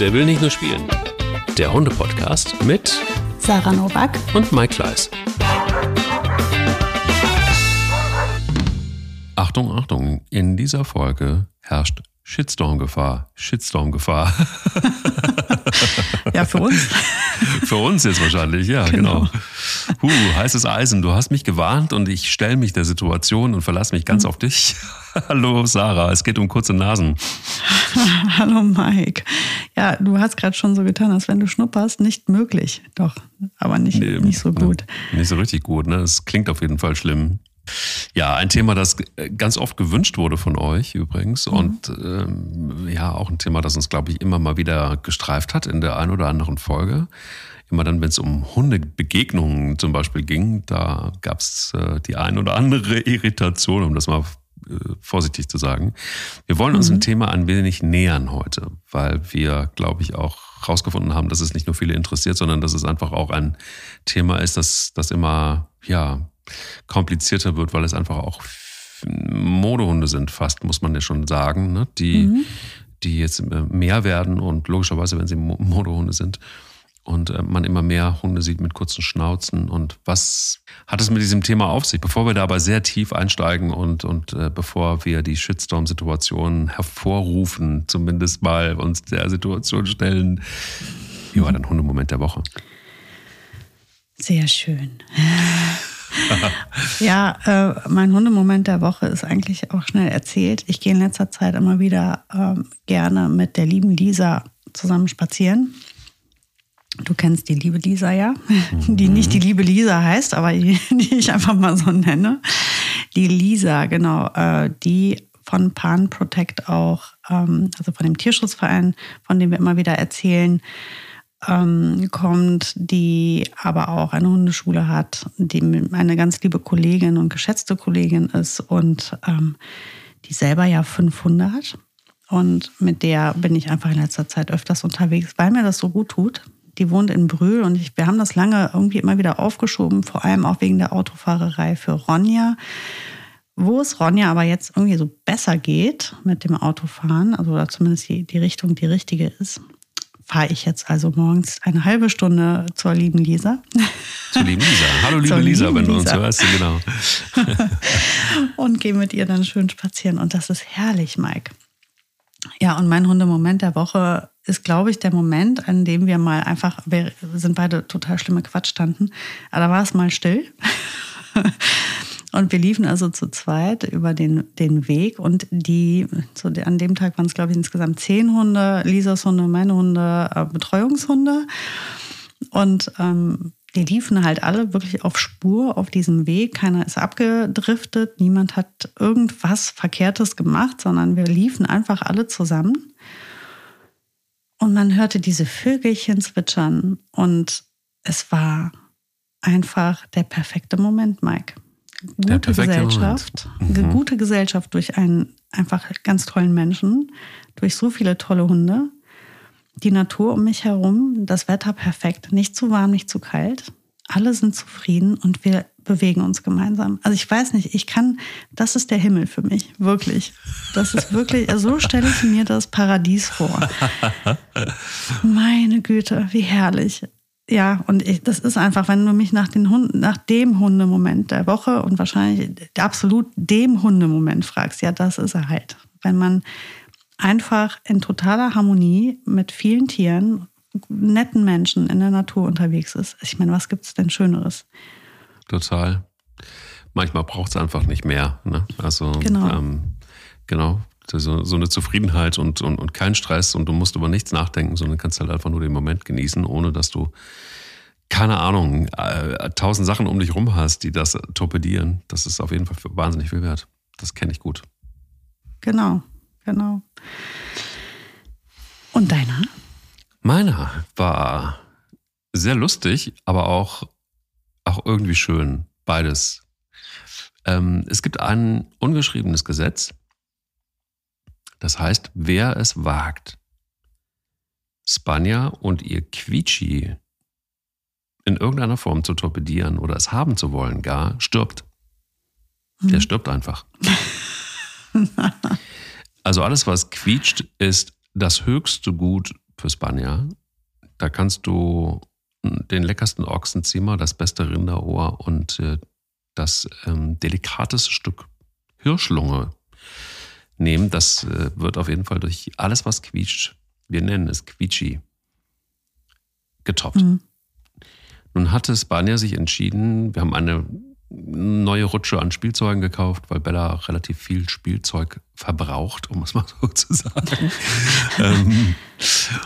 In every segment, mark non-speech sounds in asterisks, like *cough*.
Der will nicht nur spielen. Der Hunde-Podcast mit Sarah Novak und Mike Kleiss. Achtung, Achtung, in dieser Folge herrscht Shitstorm-Gefahr. Shitstorm-Gefahr. ja, für uns. *laughs* für uns jetzt wahrscheinlich, ja, genau. genau. Huh, heißes Eisen, du hast mich gewarnt und ich stelle mich der Situation und verlasse mich ganz mhm. auf dich. *laughs* Hallo Sarah, es geht um kurze Nasen. *laughs* Hallo Mike. Ja, du hast gerade schon so getan, als wenn du schnupperst. Nicht möglich, doch, aber nicht, nee, nicht so gut. Nicht so richtig gut, ne? Es klingt auf jeden Fall schlimm. Ja, ein Thema, das ganz oft gewünscht wurde von euch übrigens mhm. und ähm, ja, auch ein Thema, das uns, glaube ich, immer mal wieder gestreift hat in der einen oder anderen Folge. Immer dann, wenn es um Hundebegegnungen zum Beispiel ging, da gab es äh, die ein oder andere Irritation, um das mal äh, vorsichtig zu sagen. Wir wollen uns mhm. ein Thema ein wenig nähern heute, weil wir, glaube ich, auch herausgefunden haben, dass es nicht nur viele interessiert, sondern dass es einfach auch ein Thema ist, das, das immer, ja, komplizierter wird, weil es einfach auch Modehunde sind, fast, muss man ja schon sagen, ne? die, mhm. die jetzt mehr werden und logischerweise, wenn sie Modehunde sind, und äh, man immer mehr Hunde sieht mit kurzen Schnauzen. Und was hat es mit diesem Thema auf sich? Bevor wir da aber sehr tief einsteigen und, und äh, bevor wir die Shitstorm-Situation hervorrufen, zumindest mal uns der Situation stellen, wie war dein Hundemoment der Woche? Sehr schön. *laughs* ja, äh, mein Hundemoment der Woche ist eigentlich auch schnell erzählt. Ich gehe in letzter Zeit immer wieder äh, gerne mit der lieben Lisa zusammen spazieren. Du kennst die liebe Lisa ja, *laughs* die nicht die liebe Lisa heißt, aber die, *laughs* die ich einfach mal so nenne. Die Lisa, genau, äh, die von Pan Protect auch, ähm, also von dem Tierschutzverein, von dem wir immer wieder erzählen, ähm, kommt, die aber auch eine Hundeschule hat, die eine ganz liebe Kollegin und geschätzte Kollegin ist und ähm, die selber ja fünf Hunde hat. Und mit der bin ich einfach in letzter Zeit öfters unterwegs, weil mir das so gut tut. Die wohnt in Brühl und ich, wir haben das lange irgendwie immer wieder aufgeschoben, vor allem auch wegen der Autofahrerei für Ronja. Wo es Ronja aber jetzt irgendwie so besser geht mit dem Autofahren, also oder zumindest die, die Richtung die richtige ist, fahre ich jetzt also morgens eine halbe Stunde zur lieben Lisa. Zur lieben Lisa. *laughs* Hallo liebe Lisa, wenn du uns hörst, genau. *laughs* und gehe mit ihr dann schön spazieren und das ist herrlich, Mike. Ja, und mein Hundemoment der Woche ist, glaube ich, der Moment, an dem wir mal einfach, wir sind beide total schlimme Quatsch standen, aber da war es mal still. *laughs* Und wir liefen also zu zweit über den, den Weg und die, so an dem Tag waren es, glaube ich, insgesamt zehn Hunde, Lisas Hunde, meine Hunde, äh, Betreuungshunde. Und ähm, die liefen halt alle wirklich auf Spur auf diesem Weg. Keiner ist abgedriftet, niemand hat irgendwas Verkehrtes gemacht, sondern wir liefen einfach alle zusammen. Und man hörte diese Vögelchen zwitschern und es war einfach der perfekte Moment, Mike gute Gesellschaft, mhm. gute Gesellschaft durch einen einfach ganz tollen Menschen, durch so viele tolle Hunde, die Natur um mich herum, das Wetter perfekt, nicht zu warm, nicht zu kalt. Alle sind zufrieden und wir bewegen uns gemeinsam. Also ich weiß nicht, ich kann, das ist der Himmel für mich, wirklich. Das ist wirklich, also *laughs* so stelle ich mir das Paradies vor. *laughs* Meine Güte, wie herrlich ja, und ich, das ist einfach, wenn du mich nach, den Hund, nach dem Hundemoment der Woche und wahrscheinlich absolut dem Hundemoment fragst, ja, das ist er halt. Wenn man einfach in totaler Harmonie mit vielen Tieren, netten Menschen in der Natur unterwegs ist. Ich meine, was gibt es denn Schöneres? Total. Manchmal braucht es einfach nicht mehr. Ne? Also, genau. Ähm, genau. So, so, eine Zufriedenheit und, und, und kein Stress und du musst über nichts nachdenken, sondern kannst halt einfach nur den Moment genießen, ohne dass du, keine Ahnung, äh, tausend Sachen um dich rum hast, die das torpedieren. Das ist auf jeden Fall wahnsinnig viel wert. Das kenne ich gut. Genau, genau. Und deiner? Meiner war sehr lustig, aber auch, auch irgendwie schön. Beides. Ähm, es gibt ein ungeschriebenes Gesetz, das heißt, wer es wagt, Spanja und ihr Quietschi in irgendeiner Form zu torpedieren oder es haben zu wollen gar, stirbt. Der hm. stirbt einfach. also alles, was quietscht, ist das höchste Gut für Spanier. Da kannst du den leckersten Ochsenzimmer, das beste Rinderohr und äh, das ähm, delikateste Stück Hirschlunge nehmen. Das äh, wird auf jeden Fall durch alles, was quietscht, wir nennen es quietschi, getoppt. Mhm. Nun hatte Spanier sich entschieden, wir haben eine neue Rutsche an Spielzeugen gekauft, weil Bella relativ viel Spielzeug verbraucht, um es *laughs* mal so zu sagen. *laughs* ähm,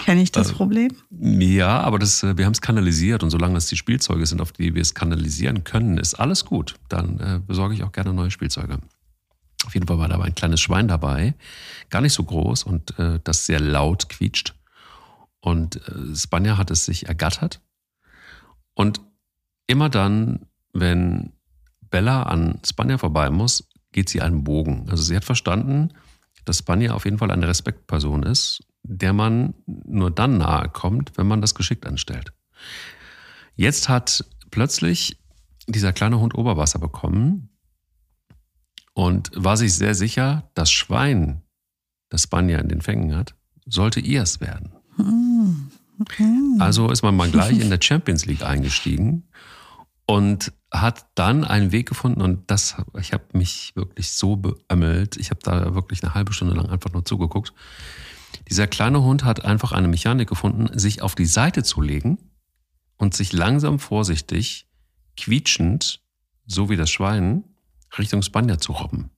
Kenne ich das äh, Problem? Ja, aber das, äh, wir haben es kanalisiert und solange es die Spielzeuge sind, auf die wir es kanalisieren können, ist alles gut. Dann äh, besorge ich auch gerne neue Spielzeuge. Auf jeden Fall war da ein kleines Schwein dabei, gar nicht so groß und äh, das sehr laut quietscht. Und äh, Spanja hat es sich ergattert. Und immer dann, wenn Bella an Spanja vorbei muss, geht sie einen Bogen. Also sie hat verstanden, dass Spanja auf jeden Fall eine Respektperson ist, der man nur dann nahe kommt, wenn man das geschickt anstellt. Jetzt hat plötzlich dieser kleine Hund Oberwasser bekommen und war sich sehr sicher, das Schwein, das Spanja in den Fängen hat, sollte ihrs werden. Hm, okay. Also ist man mal gleich in der *laughs* Champions League eingestiegen und hat dann einen Weg gefunden und das, ich habe mich wirklich so beömmelt. Ich habe da wirklich eine halbe Stunde lang einfach nur zugeguckt. Dieser kleine Hund hat einfach eine Mechanik gefunden, sich auf die Seite zu legen und sich langsam vorsichtig, quietschend, so wie das Schwein, Richtung Spanier zu robben.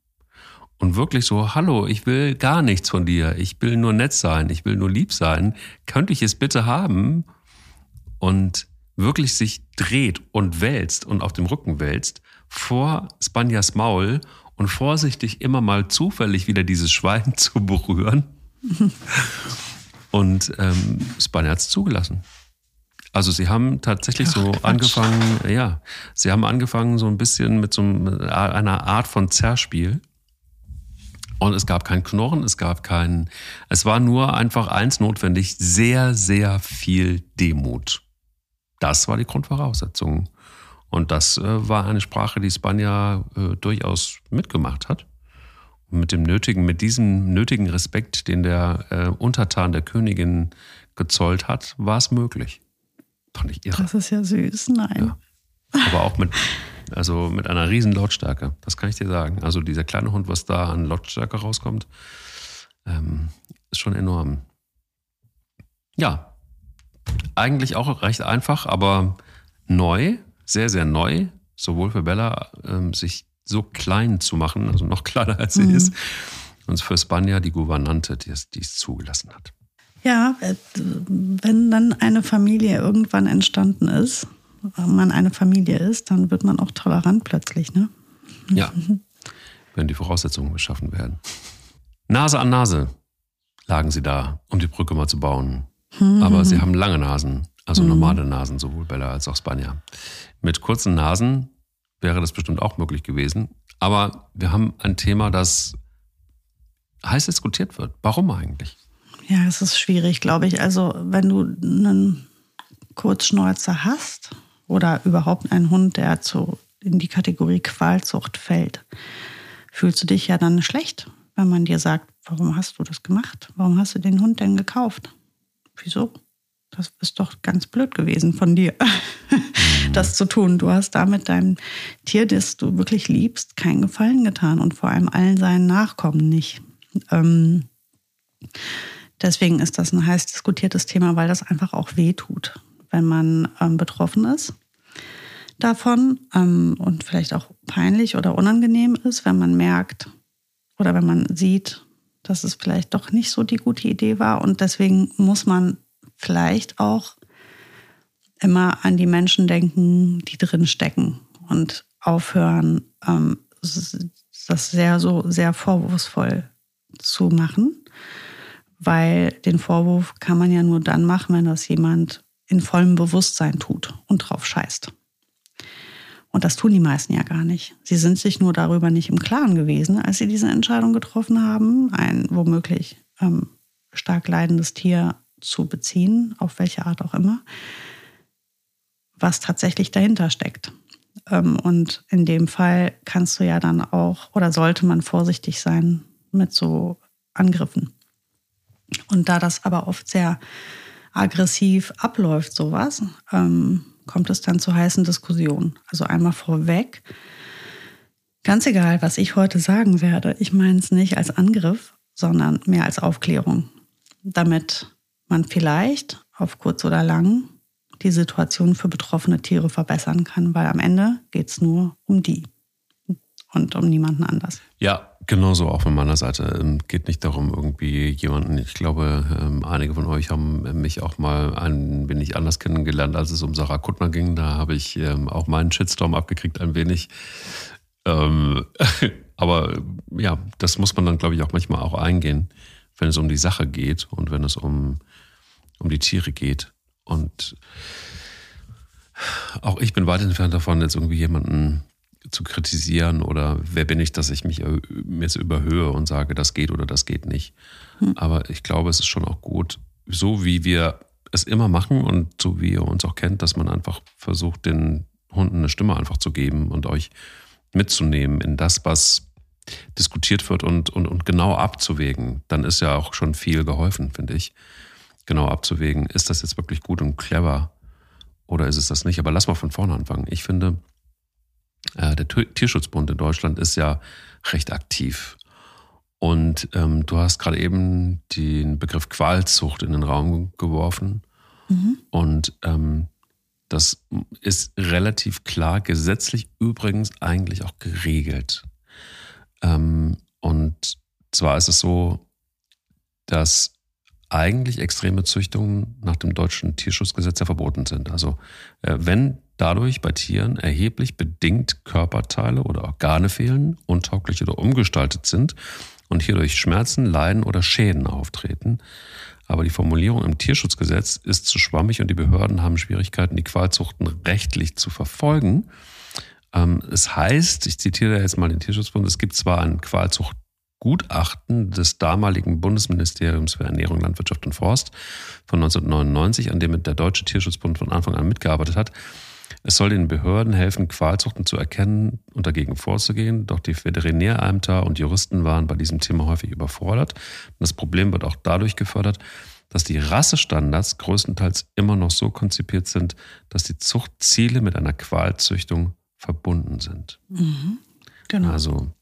Und wirklich so, hallo, ich will gar nichts von dir. Ich will nur nett sein. Ich will nur lieb sein. Könnte ich es bitte haben? Und wirklich sich dreht und wälzt und auf dem Rücken wälzt vor Spanias Maul und vorsichtig immer mal zufällig wieder dieses Schwein *laughs* zu berühren. und ähm, Spanier hat es zugelassen. Also sie haben tatsächlich Ach, so Quatsch. angefangen, ja, sie haben angefangen so ein bisschen mit so einer Art von Zerspiel. Und es gab kein Knurren, es gab kein, es war nur einfach eins notwendig, sehr, sehr viel Demut. Das war die Grundvoraussetzung. Und das äh, war eine Sprache, die Spanier äh, durchaus mitgemacht hat. Und mit dem nötigen, mit diesem nötigen Respekt, den der äh, Untertan der Königin gezollt hat, war es möglich. Fand ich irre. Das ist ja süß, nein. Ja. Aber auch mit, also mit einer riesen Lautstärke, das kann ich dir sagen. Also dieser kleine Hund, was da an Lautstärke rauskommt, ähm, ist schon enorm. Ja, eigentlich auch recht einfach, aber neu, sehr, sehr neu, sowohl für Bella, ähm, sich so klein zu machen, also noch *laughs* kleiner als sie mhm. ist, und für Spanja die Gouvernante, die es, die es zugelassen hat. Ja, äh, wenn dann eine Familie irgendwann entstanden ist, man eine Familie ist, dann wird man auch tolerant plötzlich, ne? Ja, wenn die Voraussetzungen geschaffen werden. Nase an Nase lagen sie da, um die Brücke mal zu bauen. Aber sie haben lange Nasen, also mhm. normale Nasen, sowohl Bella als auch Spanier. Mit kurzen Nasen wäre das bestimmt auch möglich gewesen. Aber wir haben ein Thema, das heiß diskutiert wird. Warum eigentlich? Ja, es ist schwierig, glaube ich. Also, wenn du einen Kurzschnäuzer hast oder überhaupt einen Hund, der zu, in die Kategorie Qualzucht fällt, fühlst du dich ja dann schlecht, wenn man dir sagt, warum hast du das gemacht? Warum hast du den Hund denn gekauft? wieso? Das ist doch ganz blöd gewesen von dir, *laughs* das zu tun. Du hast damit deinem Tier, das du wirklich liebst, keinen Gefallen getan und vor allem allen seinen Nachkommen nicht. Ähm, deswegen ist das ein heiß diskutiertes Thema, weil das einfach auch weh tut, wenn man ähm, betroffen ist davon ähm, und vielleicht auch peinlich oder unangenehm ist, wenn man merkt oder wenn man sieht, dass es vielleicht doch nicht so die gute Idee war. Und deswegen muss man vielleicht auch immer an die Menschen denken, die drin stecken und aufhören, ähm, das sehr so sehr vorwurfsvoll zu machen, weil den Vorwurf kann man ja nur dann machen, wenn das jemand in vollem Bewusstsein tut und drauf scheißt. Und das tun die meisten ja gar nicht. Sie sind sich nur darüber nicht im Klaren gewesen, als sie diese Entscheidung getroffen haben, ein womöglich ähm, stark leidendes Tier zu beziehen, auf welche Art auch immer, was tatsächlich dahinter steckt. Ähm, und in dem Fall kannst du ja dann auch oder sollte man vorsichtig sein mit so Angriffen. Und da das aber oft sehr aggressiv abläuft, sowas, ähm, kommt es dann zu heißen Diskussionen. Also einmal vorweg, ganz egal, was ich heute sagen werde, ich meine es nicht als Angriff, sondern mehr als Aufklärung, damit man vielleicht auf kurz oder lang die Situation für betroffene Tiere verbessern kann, weil am Ende geht es nur um die und um niemanden anders. Ja, genauso auch von meiner Seite. Ähm, geht nicht darum, irgendwie jemanden, ich glaube, ähm, einige von euch haben mich auch mal ein wenig anders kennengelernt, als es um Sarah Kuttner ging. Da habe ich ähm, auch meinen Shitstorm abgekriegt, ein wenig. *laughs* aber ja, das muss man dann, glaube ich, auch manchmal auch eingehen, wenn es um die Sache geht und wenn es um, um die Tiere geht. Und auch ich bin weit entfernt davon, jetzt irgendwie jemanden zu kritisieren oder wer bin ich, dass ich mich jetzt überhöhe und sage, das geht oder das geht nicht. Hm. Aber ich glaube, es ist schon auch gut, so wie wir es immer machen und so wie ihr uns auch kennt, dass man einfach versucht, den Hunden eine Stimme einfach zu geben und euch mitzunehmen in das, was diskutiert wird und, und, und genau abzuwägen. Dann ist ja auch schon viel geholfen, finde ich. Genau abzuwägen, ist das jetzt wirklich gut und clever oder ist es das nicht? Aber lass mal von vorne anfangen. Ich finde, äh, der Tierschutzbund in Deutschland ist ja recht aktiv. Und ähm, du hast gerade eben den Begriff Qualzucht in den Raum geworfen. Mhm. Und ähm, das ist relativ klar, gesetzlich übrigens eigentlich auch geregelt. Ähm, und zwar ist es so, dass eigentlich extreme Züchtungen nach dem deutschen Tierschutzgesetz ja verboten sind. Also äh, wenn dadurch bei Tieren erheblich bedingt Körperteile oder Organe fehlen, untauglich oder umgestaltet sind und hierdurch Schmerzen, Leiden oder Schäden auftreten. Aber die Formulierung im Tierschutzgesetz ist zu schwammig und die Behörden haben Schwierigkeiten, die Qualzuchten rechtlich zu verfolgen. Ähm, es heißt, ich zitiere jetzt mal den Tierschutzbund, es gibt zwar ein Qualzuchtgutachten des damaligen Bundesministeriums für Ernährung, Landwirtschaft und Forst von 1999, an dem der Deutsche Tierschutzbund von Anfang an mitgearbeitet hat. Es soll den Behörden helfen, Qualzuchten zu erkennen und dagegen vorzugehen. Doch die Veterinärämter und Juristen waren bei diesem Thema häufig überfordert. das Problem wird auch dadurch gefördert, dass die Rassestandards größtenteils immer noch so konzipiert sind, dass die Zuchtziele mit einer Qualzüchtung verbunden sind. Mhm, genau. Also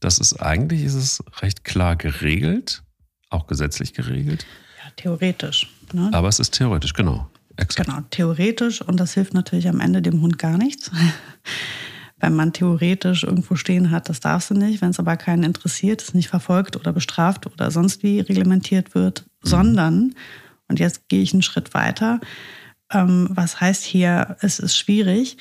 das ist eigentlich ist es recht klar geregelt, auch gesetzlich geregelt. Ja, theoretisch. Ne? Aber es ist theoretisch, genau. Exakt. Genau, theoretisch. Und das hilft natürlich am Ende dem Hund gar nichts. *laughs* Wenn man theoretisch irgendwo stehen hat, das darfst du nicht. Wenn es aber keinen interessiert, es nicht verfolgt oder bestraft oder sonst wie reglementiert wird, mhm. sondern, und jetzt gehe ich einen Schritt weiter, ähm, was heißt hier, es ist schwierig.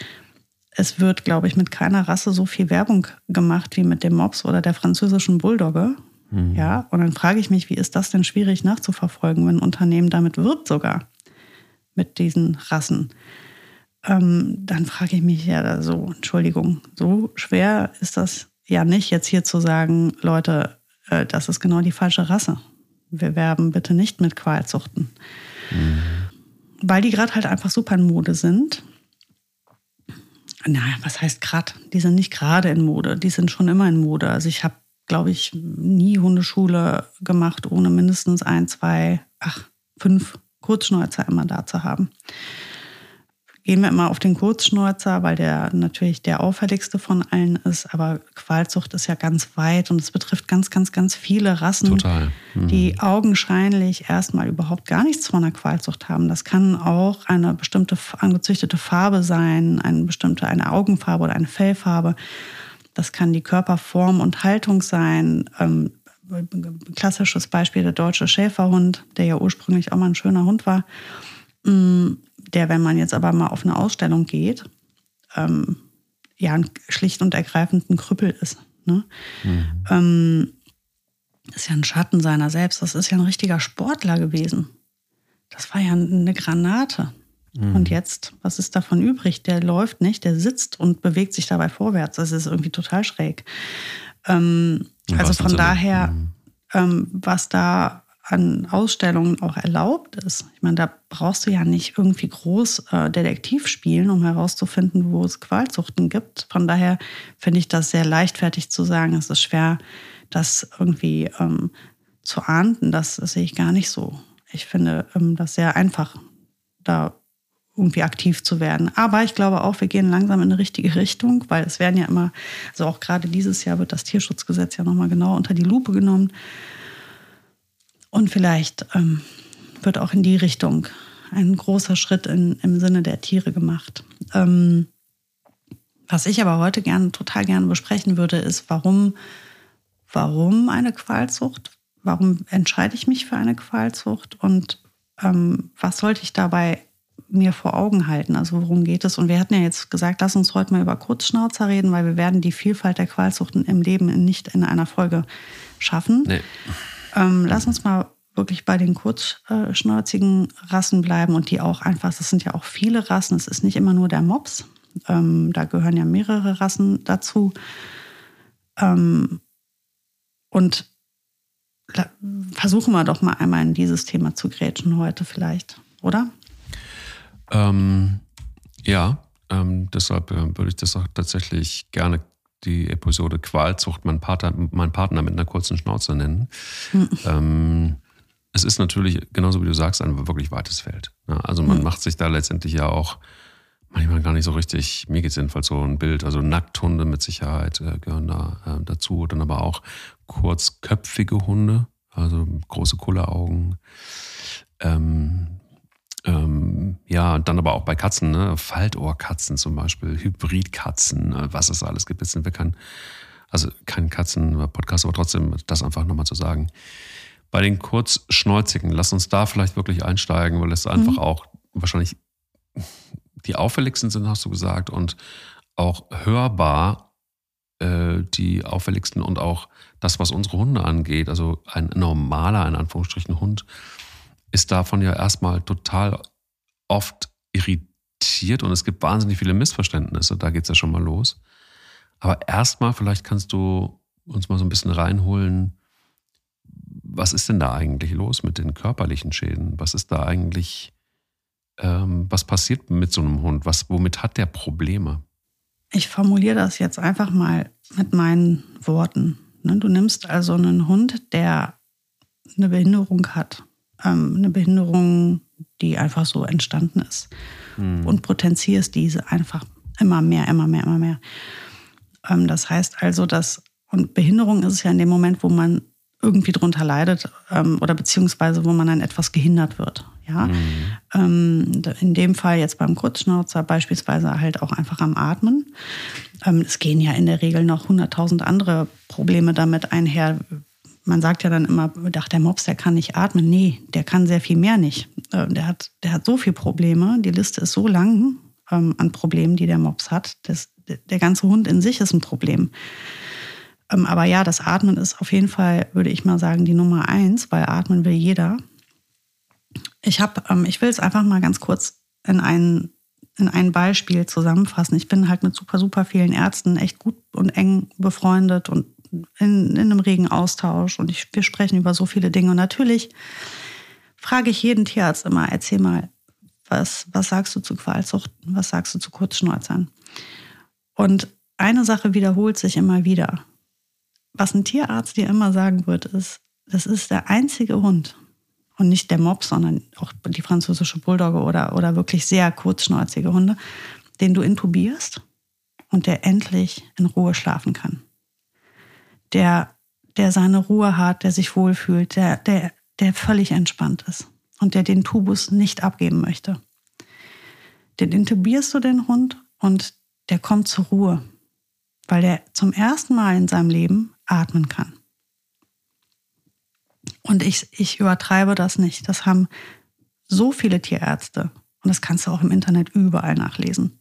Es wird, glaube ich, mit keiner Rasse so viel Werbung gemacht wie mit dem Mops oder der französischen Bulldogge. Mhm. Ja, und dann frage ich mich, wie ist das denn schwierig nachzuverfolgen, wenn ein Unternehmen damit wirbt sogar? Mit diesen Rassen. Ähm, dann frage ich mich ja so, Entschuldigung, so schwer ist das ja nicht, jetzt hier zu sagen, Leute, äh, das ist genau die falsche Rasse. Wir werben bitte nicht mit Qualzuchten. Mhm. Weil die gerade halt einfach super in Mode sind. Naja, was heißt gerade? Die sind nicht gerade in Mode, die sind schon immer in Mode. Also ich habe, glaube ich, nie Hundeschule gemacht, ohne mindestens ein, zwei, ach, fünf Kurzschnäuzer immer da zu haben. Gehen wir immer auf den Kurzschnäuzer, weil der natürlich der auffälligste von allen ist. Aber Qualzucht ist ja ganz weit und es betrifft ganz, ganz, ganz viele Rassen, Total. Mhm. die augenscheinlich erstmal überhaupt gar nichts von der Qualzucht haben. Das kann auch eine bestimmte angezüchtete Farbe sein, eine bestimmte eine Augenfarbe oder eine Fellfarbe. Das kann die Körperform und Haltung sein. Ähm, klassisches Beispiel der deutsche Schäferhund, der ja ursprünglich auch mal ein schöner Hund war, mm, der, wenn man jetzt aber mal auf eine Ausstellung geht, ähm, ja, schlicht und ergreifend ein Krüppel ist. Ne? Mhm. Ähm, ist ja ein Schatten seiner selbst. Das ist ja ein richtiger Sportler gewesen. Das war ja eine Granate. Mhm. Und jetzt, was ist davon übrig? Der läuft nicht, der sitzt und bewegt sich dabei vorwärts. Das ist irgendwie total schräg. Ähm, also von daher, mhm. ähm, was da an Ausstellungen auch erlaubt ist. Ich meine, da brauchst du ja nicht irgendwie groß äh, Detektiv spielen, um herauszufinden, wo es Qualzuchten gibt. Von daher finde ich das sehr leichtfertig zu sagen, es ist schwer, das irgendwie ähm, zu ahnden. Das, das sehe ich gar nicht so. ich finde ähm, das sehr einfach, da irgendwie aktiv zu werden. Aber ich glaube auch, wir gehen langsam in eine richtige Richtung, weil es werden ja immer, also auch gerade dieses Jahr wird das Tierschutzgesetz ja nochmal genau unter die Lupe genommen. Und vielleicht ähm, wird auch in die Richtung ein großer Schritt in, im Sinne der Tiere gemacht. Ähm, was ich aber heute gerne, total gerne besprechen würde, ist, warum, warum eine Qualzucht? Warum entscheide ich mich für eine Qualzucht? Und ähm, was sollte ich dabei mir vor Augen halten? Also worum geht es? Und wir hatten ja jetzt gesagt, lass uns heute mal über Kurzschnauzer reden, weil wir werden die Vielfalt der Qualzuchten im Leben nicht in einer Folge schaffen. Nee. Ähm, lass uns mal wirklich bei den kurzschnauzigen Rassen bleiben und die auch einfach, das sind ja auch viele Rassen, es ist nicht immer nur der Mops, ähm, da gehören ja mehrere Rassen dazu. Ähm, und versuchen wir doch mal einmal in dieses Thema zu grätschen heute vielleicht, oder? Ähm, ja, ähm, deshalb äh, würde ich das auch tatsächlich gerne die Episode Qualzucht mein Partner, mein Partner mit einer kurzen Schnauze nennen. Mhm. Ähm, es ist natürlich, genauso wie du sagst, ein wirklich weites Feld. Ne? Also man mhm. macht sich da letztendlich ja auch manchmal gar nicht so richtig, mir geht es jedenfalls so ein Bild, also Nackthunde mit Sicherheit äh, gehören da äh, dazu, dann aber auch kurzköpfige Hunde, also große Kulleraugen. Ähm, ähm, ja, dann aber auch bei Katzen, ne? Faltohrkatzen zum Beispiel, Hybridkatzen, äh, was es alles gibt. Jetzt sind wir kein, also kein Katzen-Podcast, aber trotzdem das einfach nochmal zu sagen. Bei den Kurzschnäuzigen, lass uns da vielleicht wirklich einsteigen, weil es einfach mhm. auch wahrscheinlich die auffälligsten sind, hast du gesagt, und auch hörbar äh, die auffälligsten und auch das, was unsere Hunde angeht. Also ein normaler, in Anführungsstrichen, Hund ist davon ja erstmal total oft irritiert und es gibt wahnsinnig viele Missverständnisse. Da geht es ja schon mal los. Aber erstmal, vielleicht kannst du uns mal so ein bisschen reinholen. Was ist denn da eigentlich los mit den körperlichen Schäden? Was ist da eigentlich ähm, was passiert mit so einem Hund? Was, womit hat der Probleme? Ich formuliere das jetzt einfach mal mit meinen Worten. Ne, du nimmst also einen Hund, der eine Behinderung hat, ähm, eine Behinderung, die einfach so entstanden ist, hm. und potenzierst diese einfach immer mehr, immer mehr, immer mehr. Ähm, das heißt also, dass, und Behinderung ist es ja in dem Moment, wo man irgendwie drunter leidet oder beziehungsweise wo man dann etwas gehindert wird. Ja? Mhm. Ähm, in dem Fall jetzt beim Kurzschnauzer beispielsweise halt auch einfach am Atmen. Ähm, es gehen ja in der Regel noch hunderttausend andere Probleme damit einher. Man sagt ja dann immer, ach, der Mops, der kann nicht atmen. Nee, der kann sehr viel mehr nicht. Äh, der, hat, der hat so viele Probleme. Die Liste ist so lang ähm, an Problemen, die der Mops hat. Das, der ganze Hund in sich ist ein Problem. Ähm, aber ja, das Atmen ist auf jeden Fall, würde ich mal sagen, die Nummer eins, weil atmen will jeder. Ich ähm, ich will es einfach mal ganz kurz in ein, in ein Beispiel zusammenfassen. Ich bin halt mit super, super vielen Ärzten echt gut und eng befreundet und in, in einem regen Austausch und ich, wir sprechen über so viele Dinge. Und natürlich frage ich jeden Tierarzt immer, erzähl mal, was, was sagst du zu Qualzuchten, was sagst du zu Kurzschnäuzern? Und eine Sache wiederholt sich immer wieder. Was ein Tierarzt dir immer sagen wird, ist, das ist der einzige Hund, und nicht der Mob, sondern auch die französische Bulldogge oder, oder wirklich sehr kurzschnäuzige Hunde, den du intubierst und der endlich in Ruhe schlafen kann. Der, der seine Ruhe hat, der sich wohlfühlt, der, der, der völlig entspannt ist und der den Tubus nicht abgeben möchte. Den intubierst du den Hund und der kommt zur Ruhe, weil der zum ersten Mal in seinem Leben atmen kann. Und ich, ich übertreibe das nicht. Das haben so viele Tierärzte. Und das kannst du auch im Internet überall nachlesen.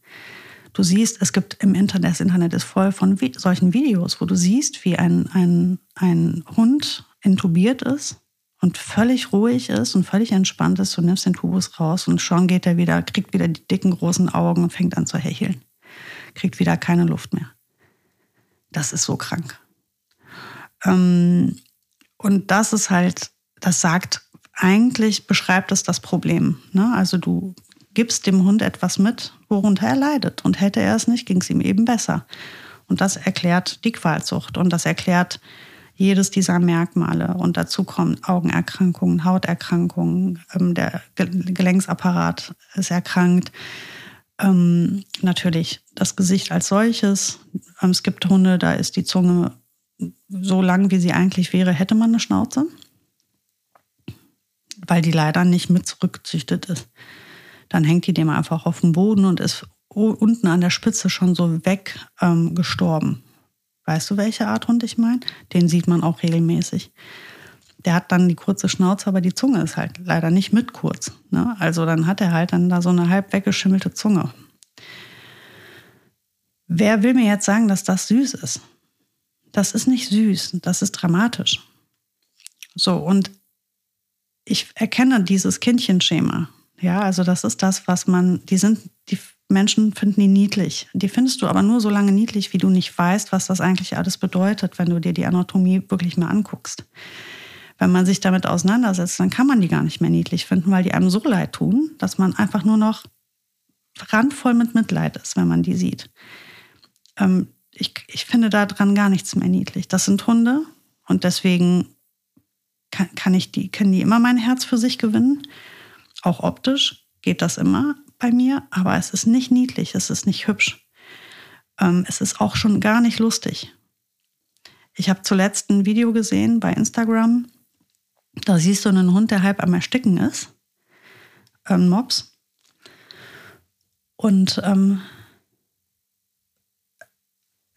Du siehst, es gibt im Internet, das Internet ist voll von vi solchen Videos, wo du siehst, wie ein, ein, ein Hund intubiert ist und völlig ruhig ist und völlig entspannt ist. Du nimmst den Tubus raus und schon geht er wieder, kriegt wieder die dicken großen Augen und fängt an zu hecheln. Kriegt wieder keine Luft mehr. Das ist so krank. Ähm, und das ist halt, das sagt, eigentlich beschreibt es das Problem. Ne? Also du gibst dem Hund etwas mit, worunter er leidet. Und hätte er es nicht, ging es ihm eben besser. Und das erklärt die Qualzucht. Und das erklärt jedes dieser Merkmale. Und dazu kommen Augenerkrankungen, Hauterkrankungen, ähm, der Gelenksapparat ist erkrankt. Ähm, natürlich das Gesicht als solches. Ähm, es gibt Hunde, da ist die Zunge so lang, wie sie eigentlich wäre, hätte man eine Schnauze. Weil die leider nicht mit zurückgezüchtet ist. Dann hängt die dem einfach auf dem Boden und ist unten an der Spitze schon so weggestorben. Ähm, Weißt du, welche Art Hund ich meine? Den sieht man auch regelmäßig. Der hat dann die kurze Schnauze, aber die Zunge ist halt leider nicht mit kurz. Ne? Also dann hat er halt dann da so eine halb weggeschimmelte Zunge. Wer will mir jetzt sagen, dass das süß ist? Das ist nicht süß, das ist dramatisch. So, und ich erkenne dieses Kindchenschema. Ja, also das ist das, was man, die sind, die Menschen finden die niedlich. Die findest du aber nur so lange niedlich, wie du nicht weißt, was das eigentlich alles bedeutet, wenn du dir die Anatomie wirklich mal anguckst. Wenn man sich damit auseinandersetzt, dann kann man die gar nicht mehr niedlich finden, weil die einem so leid tun, dass man einfach nur noch randvoll mit Mitleid ist, wenn man die sieht. Ähm, ich, ich finde daran gar nichts mehr niedlich. Das sind Hunde und deswegen kann, kann ich die, können die immer mein Herz für sich gewinnen. Auch optisch geht das immer bei mir, aber es ist nicht niedlich, es ist nicht hübsch. Ähm, es ist auch schon gar nicht lustig. Ich habe zuletzt ein Video gesehen bei Instagram. Da siehst du einen Hund, der halb am Ersticken ist. Ein Mops. Und ähm,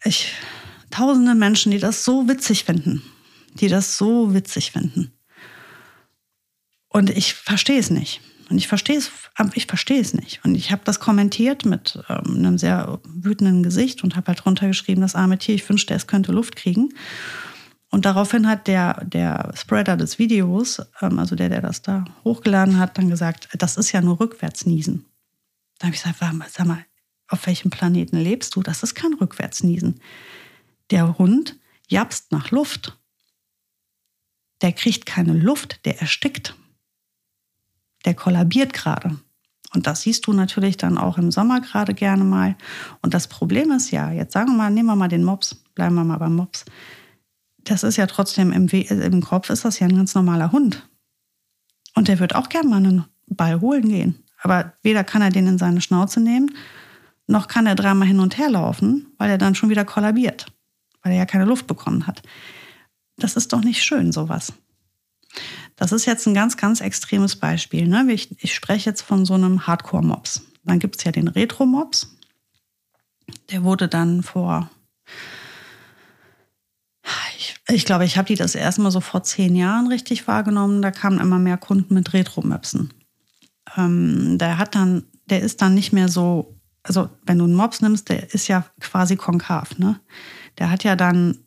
ich, tausende Menschen, die das so witzig finden. Die das so witzig finden. Und ich verstehe es nicht. Und ich verstehe es, ich verstehe es nicht. Und ich habe das kommentiert mit ähm, einem sehr wütenden Gesicht und habe halt runtergeschrieben, das arme Tier, ich wünschte, es könnte Luft kriegen. Und daraufhin hat der, der Spreader des Videos, ähm, also der, der das da hochgeladen hat, dann gesagt, das ist ja nur Rückwärtsniesen. Da habe ich gesagt, sag mal, auf welchem Planeten lebst du? Das ist kein Rückwärtsniesen. Der Hund japst nach Luft. Der kriegt keine Luft, der erstickt der kollabiert gerade. Und das siehst du natürlich dann auch im Sommer gerade gerne mal. Und das Problem ist ja, jetzt sagen wir mal, nehmen wir mal den Mops, bleiben wir mal beim Mops. Das ist ja trotzdem im, im Kopf ist das ja ein ganz normaler Hund. Und der wird auch gerne mal einen Ball holen gehen. Aber weder kann er den in seine Schnauze nehmen, noch kann er dreimal hin und her laufen, weil er dann schon wieder kollabiert, weil er ja keine Luft bekommen hat. Das ist doch nicht schön, sowas. Das ist jetzt ein ganz, ganz extremes Beispiel. Ne? Ich, ich spreche jetzt von so einem Hardcore-Mops. Dann gibt es ja den Retro-Mops. Der wurde dann vor, ich, ich glaube, ich habe die das erstmal so vor zehn Jahren richtig wahrgenommen. Da kamen immer mehr Kunden mit Retro-Möpsen. Ähm, der hat dann, der ist dann nicht mehr so, also wenn du einen Mops nimmst, der ist ja quasi konkav. Ne? Der hat ja dann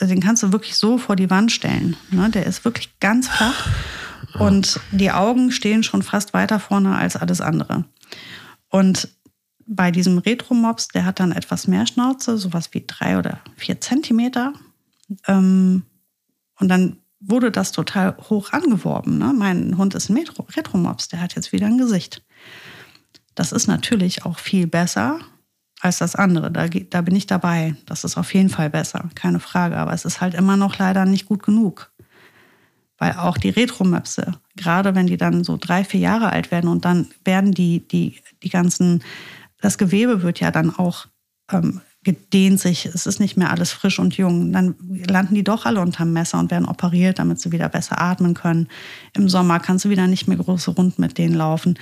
also den kannst du wirklich so vor die Wand stellen. Ne? Der ist wirklich ganz flach und die Augen stehen schon fast weiter vorne als alles andere. Und bei diesem Retro-Mops, der hat dann etwas mehr Schnauze, sowas wie drei oder vier Zentimeter. Ähm, und dann wurde das total hoch angeworben. Ne? Mein Hund ist ein Retro-Mops, der hat jetzt wieder ein Gesicht. Das ist natürlich auch viel besser als das andere. Da, da bin ich dabei. Das ist auf jeden Fall besser, keine Frage. Aber es ist halt immer noch leider nicht gut genug. Weil auch die Retro-Möpse, gerade wenn die dann so drei, vier Jahre alt werden und dann werden die, die, die ganzen, das Gewebe wird ja dann auch ähm, gedehnt sich, es ist nicht mehr alles frisch und jung. Dann landen die doch alle unterm Messer und werden operiert, damit sie wieder besser atmen können. Im Sommer kannst du wieder nicht mehr große Runden mit denen laufen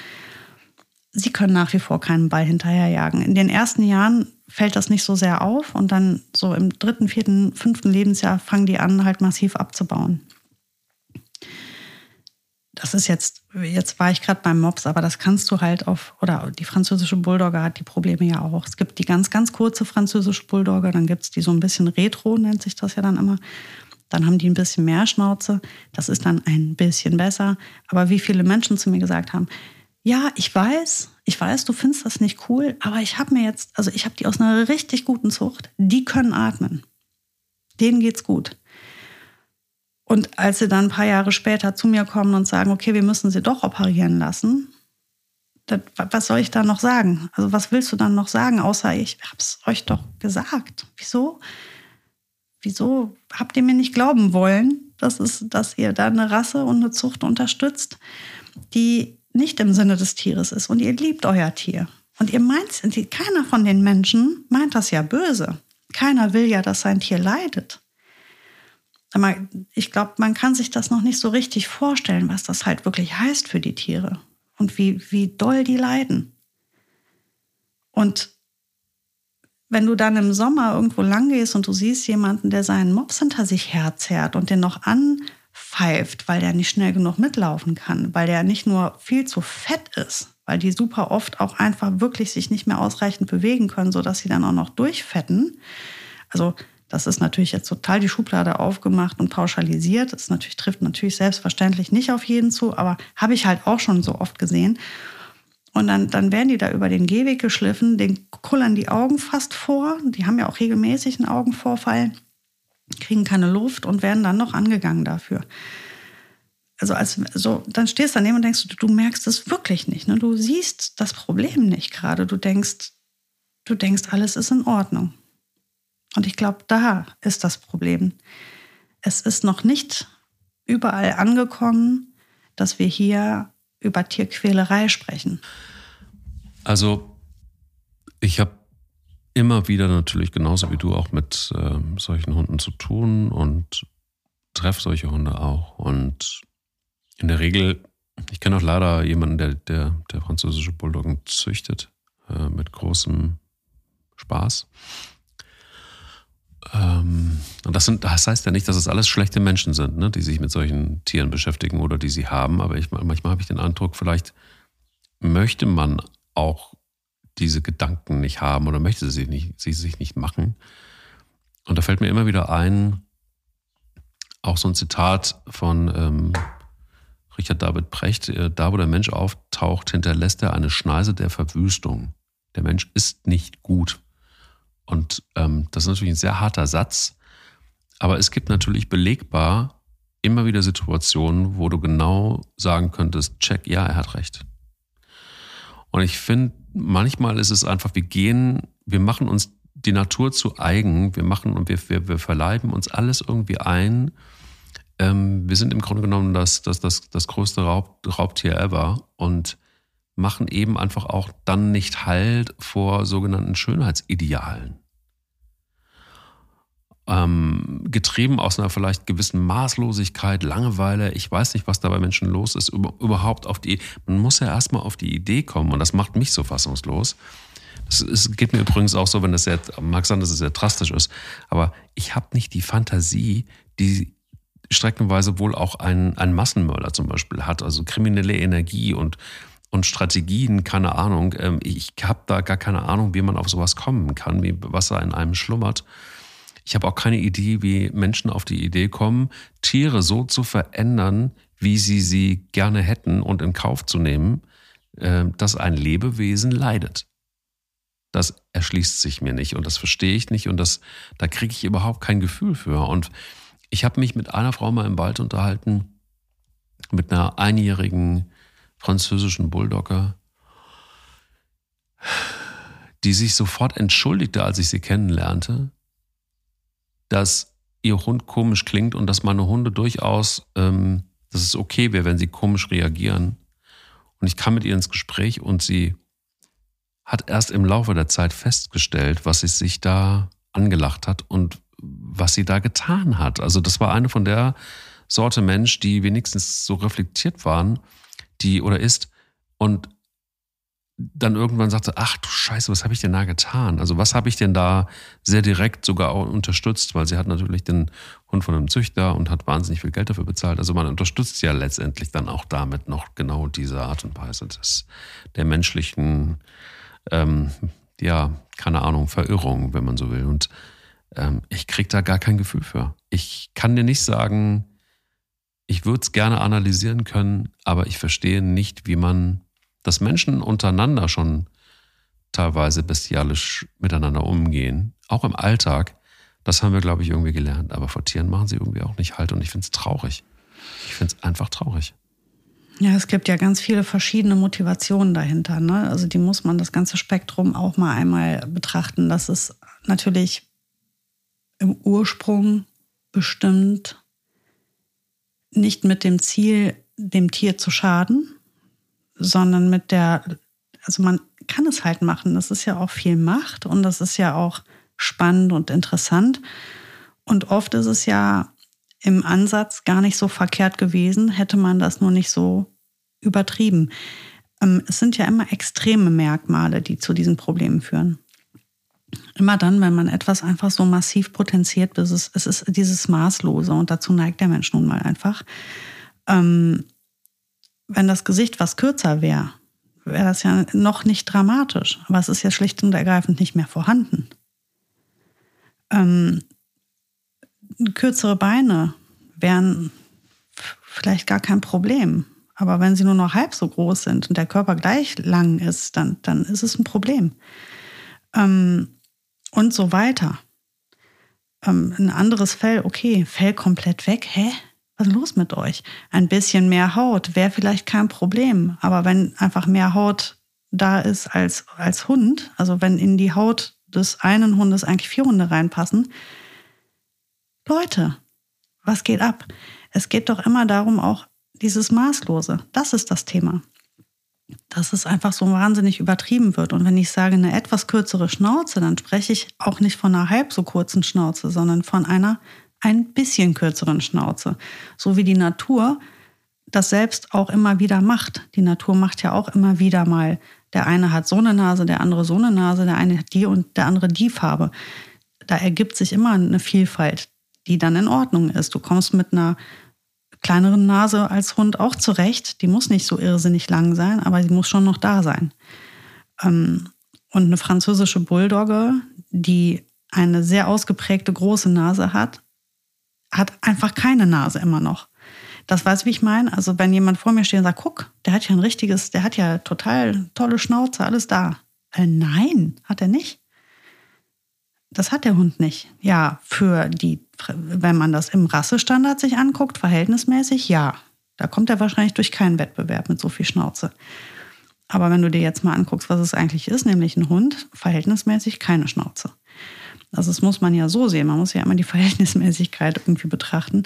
sie können nach wie vor keinen Ball hinterherjagen. In den ersten Jahren fällt das nicht so sehr auf und dann so im dritten, vierten, fünften Lebensjahr fangen die an, halt massiv abzubauen. Das ist jetzt, jetzt war ich gerade beim Mops, aber das kannst du halt auf, oder die französische Bulldogge hat die Probleme ja auch. Es gibt die ganz, ganz kurze französische Bulldogge, dann gibt es die so ein bisschen Retro, nennt sich das ja dann immer. Dann haben die ein bisschen mehr Schnauze. Das ist dann ein bisschen besser. Aber wie viele Menschen zu mir gesagt haben, ja, ich weiß, ich weiß, du findest das nicht cool, aber ich habe mir jetzt, also ich habe die aus einer richtig guten Zucht, die können atmen. Denen geht's gut. Und als sie dann ein paar Jahre später zu mir kommen und sagen, okay, wir müssen sie doch operieren lassen, das, was soll ich da noch sagen? Also was willst du dann noch sagen, außer ich habe es euch doch gesagt. Wieso? wieso habt ihr mir nicht glauben wollen, dass, es, dass ihr da eine Rasse und eine Zucht unterstützt, die nicht im Sinne des Tieres ist und ihr liebt euer Tier. Und ihr meint, keiner von den Menschen meint das ja böse. Keiner will ja, dass sein Tier leidet. Aber ich glaube, man kann sich das noch nicht so richtig vorstellen, was das halt wirklich heißt für die Tiere und wie, wie doll die leiden. Und wenn du dann im Sommer irgendwo lang gehst und du siehst jemanden, der seinen Mops hinter sich herzerrt und den noch anpfeift, weil der nicht schnell genug mitlaufen kann, weil der nicht nur viel zu fett ist, weil die super oft auch einfach wirklich sich nicht mehr ausreichend bewegen können, sodass sie dann auch noch durchfetten. Also das ist natürlich jetzt total die Schublade aufgemacht und pauschalisiert. Das natürlich, trifft natürlich selbstverständlich nicht auf jeden zu, aber habe ich halt auch schon so oft gesehen. Und dann, dann werden die da über den Gehweg geschliffen, den kullern die Augen fast vor. Die haben ja auch regelmäßig einen Augenvorfall, kriegen keine Luft und werden dann noch angegangen dafür. Also als, so, dann stehst du daneben und denkst, du, du merkst es wirklich nicht. Ne? Du siehst das Problem nicht gerade. Du denkst, du denkst, alles ist in Ordnung. Und ich glaube, da ist das Problem. Es ist noch nicht überall angekommen, dass wir hier über Tierquälerei sprechen? Also, ich habe immer wieder natürlich genauso wie du auch mit äh, solchen Hunden zu tun und treffe solche Hunde auch. Und in der Regel, ich kenne auch leider jemanden, der, der, der französische Bulldoggen züchtet, äh, mit großem Spaß. Ähm, und das, sind, das heißt ja nicht, dass es alles schlechte Menschen sind, ne, die sich mit solchen Tieren beschäftigen oder die sie haben. Aber ich, manchmal habe ich den Eindruck, vielleicht möchte man auch diese Gedanken nicht haben oder möchte sie, nicht, sie sich nicht machen. Und da fällt mir immer wieder ein, auch so ein Zitat von ähm, Richard David Precht, äh, da wo der Mensch auftaucht, hinterlässt er eine Schneise der Verwüstung. Der Mensch ist nicht gut. Und ähm, das ist natürlich ein sehr harter Satz, aber es gibt natürlich belegbar immer wieder Situationen, wo du genau sagen könntest, check, ja, er hat recht. Und ich finde, manchmal ist es einfach, wir gehen, wir machen uns die Natur zu eigen, wir machen und wir, wir, wir verleiben uns alles irgendwie ein. Ähm, wir sind im Grunde genommen das, das, das, das größte Raub, Raubtier ever und machen eben einfach auch dann nicht Halt vor sogenannten Schönheitsidealen. Ähm, getrieben aus einer vielleicht gewissen Maßlosigkeit, Langeweile, ich weiß nicht, was da bei Menschen los ist, über, überhaupt auf die, man muss ja erstmal auf die Idee kommen und das macht mich so fassungslos. Es geht mir übrigens auch so, wenn das sehr, mag sein, dass es sehr drastisch ist, aber ich habe nicht die Fantasie, die streckenweise wohl auch ein, ein Massenmörder zum Beispiel hat, also kriminelle Energie und und Strategien, keine Ahnung. Ähm, ich habe da gar keine Ahnung, wie man auf sowas kommen kann, wie was da in einem schlummert. Ich habe auch keine Idee, wie Menschen auf die Idee kommen, Tiere so zu verändern, wie sie sie gerne hätten und in Kauf zu nehmen, äh, dass ein Lebewesen leidet. Das erschließt sich mir nicht und das verstehe ich nicht und das, da kriege ich überhaupt kein Gefühl für. Und ich habe mich mit einer Frau mal im Wald unterhalten, mit einer einjährigen französischen Bulldogger, die sich sofort entschuldigte, als ich sie kennenlernte, dass ihr Hund komisch klingt und dass meine Hunde durchaus, ähm, dass es okay wäre, wenn sie komisch reagieren. Und ich kam mit ihr ins Gespräch und sie hat erst im Laufe der Zeit festgestellt, was sie sich da angelacht hat und was sie da getan hat. Also das war eine von der Sorte Mensch, die wenigstens so reflektiert waren die oder ist und dann irgendwann sagte, ach du Scheiße, was habe ich denn da getan? Also was habe ich denn da sehr direkt sogar unterstützt, weil sie hat natürlich den Hund von einem Züchter und hat wahnsinnig viel Geld dafür bezahlt. Also man unterstützt ja letztendlich dann auch damit noch genau diese Art und Weise des, der menschlichen, ähm, ja, keine Ahnung, Verirrung, wenn man so will. Und ähm, ich kriege da gar kein Gefühl für. Ich kann dir nicht sagen, ich würde es gerne analysieren können, aber ich verstehe nicht, wie man, dass Menschen untereinander schon teilweise bestialisch miteinander umgehen, auch im Alltag. Das haben wir, glaube ich, irgendwie gelernt. Aber vor Tieren machen sie irgendwie auch nicht halt und ich finde es traurig. Ich finde es einfach traurig. Ja, es gibt ja ganz viele verschiedene Motivationen dahinter. Ne? Also die muss man das ganze Spektrum auch mal einmal betrachten. Das ist natürlich im Ursprung bestimmt nicht mit dem Ziel, dem Tier zu schaden, sondern mit der, also man kann es halt machen. Das ist ja auch viel Macht und das ist ja auch spannend und interessant. Und oft ist es ja im Ansatz gar nicht so verkehrt gewesen, hätte man das nur nicht so übertrieben. Ähm, es sind ja immer extreme Merkmale, die zu diesen Problemen führen. Immer dann, wenn man etwas einfach so massiv potenziert, bis es, es ist dieses Maßlose und dazu neigt der Mensch nun mal einfach. Ähm, wenn das Gesicht was kürzer wäre, wäre das ja noch nicht dramatisch. Aber es ist ja schlicht und ergreifend nicht mehr vorhanden. Ähm, kürzere Beine wären vielleicht gar kein Problem. Aber wenn sie nur noch halb so groß sind und der Körper gleich lang ist, dann, dann ist es ein Problem. Ähm, und so weiter. Ähm, ein anderes Fell, okay, Fell komplett weg. Hä? Was ist los mit euch? Ein bisschen mehr Haut wäre vielleicht kein Problem. Aber wenn einfach mehr Haut da ist als, als Hund, also wenn in die Haut des einen Hundes eigentlich vier Hunde reinpassen, Leute, was geht ab? Es geht doch immer darum, auch dieses Maßlose. Das ist das Thema. Dass es einfach so wahnsinnig übertrieben wird. Und wenn ich sage eine etwas kürzere Schnauze, dann spreche ich auch nicht von einer halb so kurzen Schnauze, sondern von einer ein bisschen kürzeren Schnauze. So wie die Natur das selbst auch immer wieder macht. Die Natur macht ja auch immer wieder mal. Der eine hat so eine Nase, der andere so eine Nase, der eine hat die und der andere die Farbe. Da ergibt sich immer eine Vielfalt, die dann in Ordnung ist. Du kommst mit einer kleineren Nase als Hund auch zurecht. Die muss nicht so irrsinnig lang sein, aber sie muss schon noch da sein. Ähm, und eine französische Bulldogge, die eine sehr ausgeprägte große Nase hat, hat einfach keine Nase immer noch. Das weiß, wie ich meine. Also wenn jemand vor mir steht und sagt, guck, der hat ja ein richtiges, der hat ja total tolle Schnauze, alles da. Äh, nein, hat er nicht. Das hat der Hund nicht. Ja, für die, wenn man das im Rassestandard sich anguckt, verhältnismäßig, ja. Da kommt er wahrscheinlich durch keinen Wettbewerb mit so viel Schnauze. Aber wenn du dir jetzt mal anguckst, was es eigentlich ist, nämlich ein Hund, verhältnismäßig keine Schnauze. Also das muss man ja so sehen. Man muss ja immer die *laughs* Verhältnismäßigkeit irgendwie betrachten.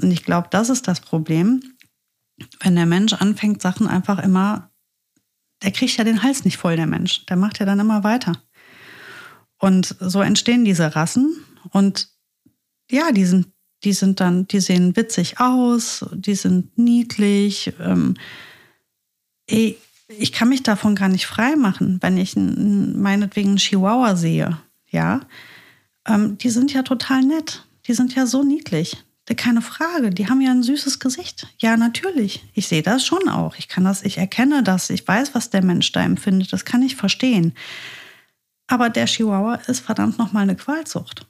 Und ich glaube, das ist das Problem, wenn der Mensch anfängt, Sachen einfach immer, der kriegt ja den Hals nicht voll, der Mensch. Der macht ja dann immer weiter. Und so entstehen diese Rassen. Und ja, die sind, die sind dann, die sehen witzig aus, die sind niedlich. Ähm, ey, ich kann mich davon gar nicht frei machen, wenn ich meinetwegen einen Chihuahua sehe. Ja, ähm, die sind ja total nett. Die sind ja so niedlich. Keine Frage, die haben ja ein süßes Gesicht. Ja, natürlich. Ich sehe das schon auch. Ich kann das, ich erkenne das. Ich weiß, was der Mensch da empfindet. Das kann ich verstehen. Aber der Chihuahua ist verdammt nochmal eine Qualzucht.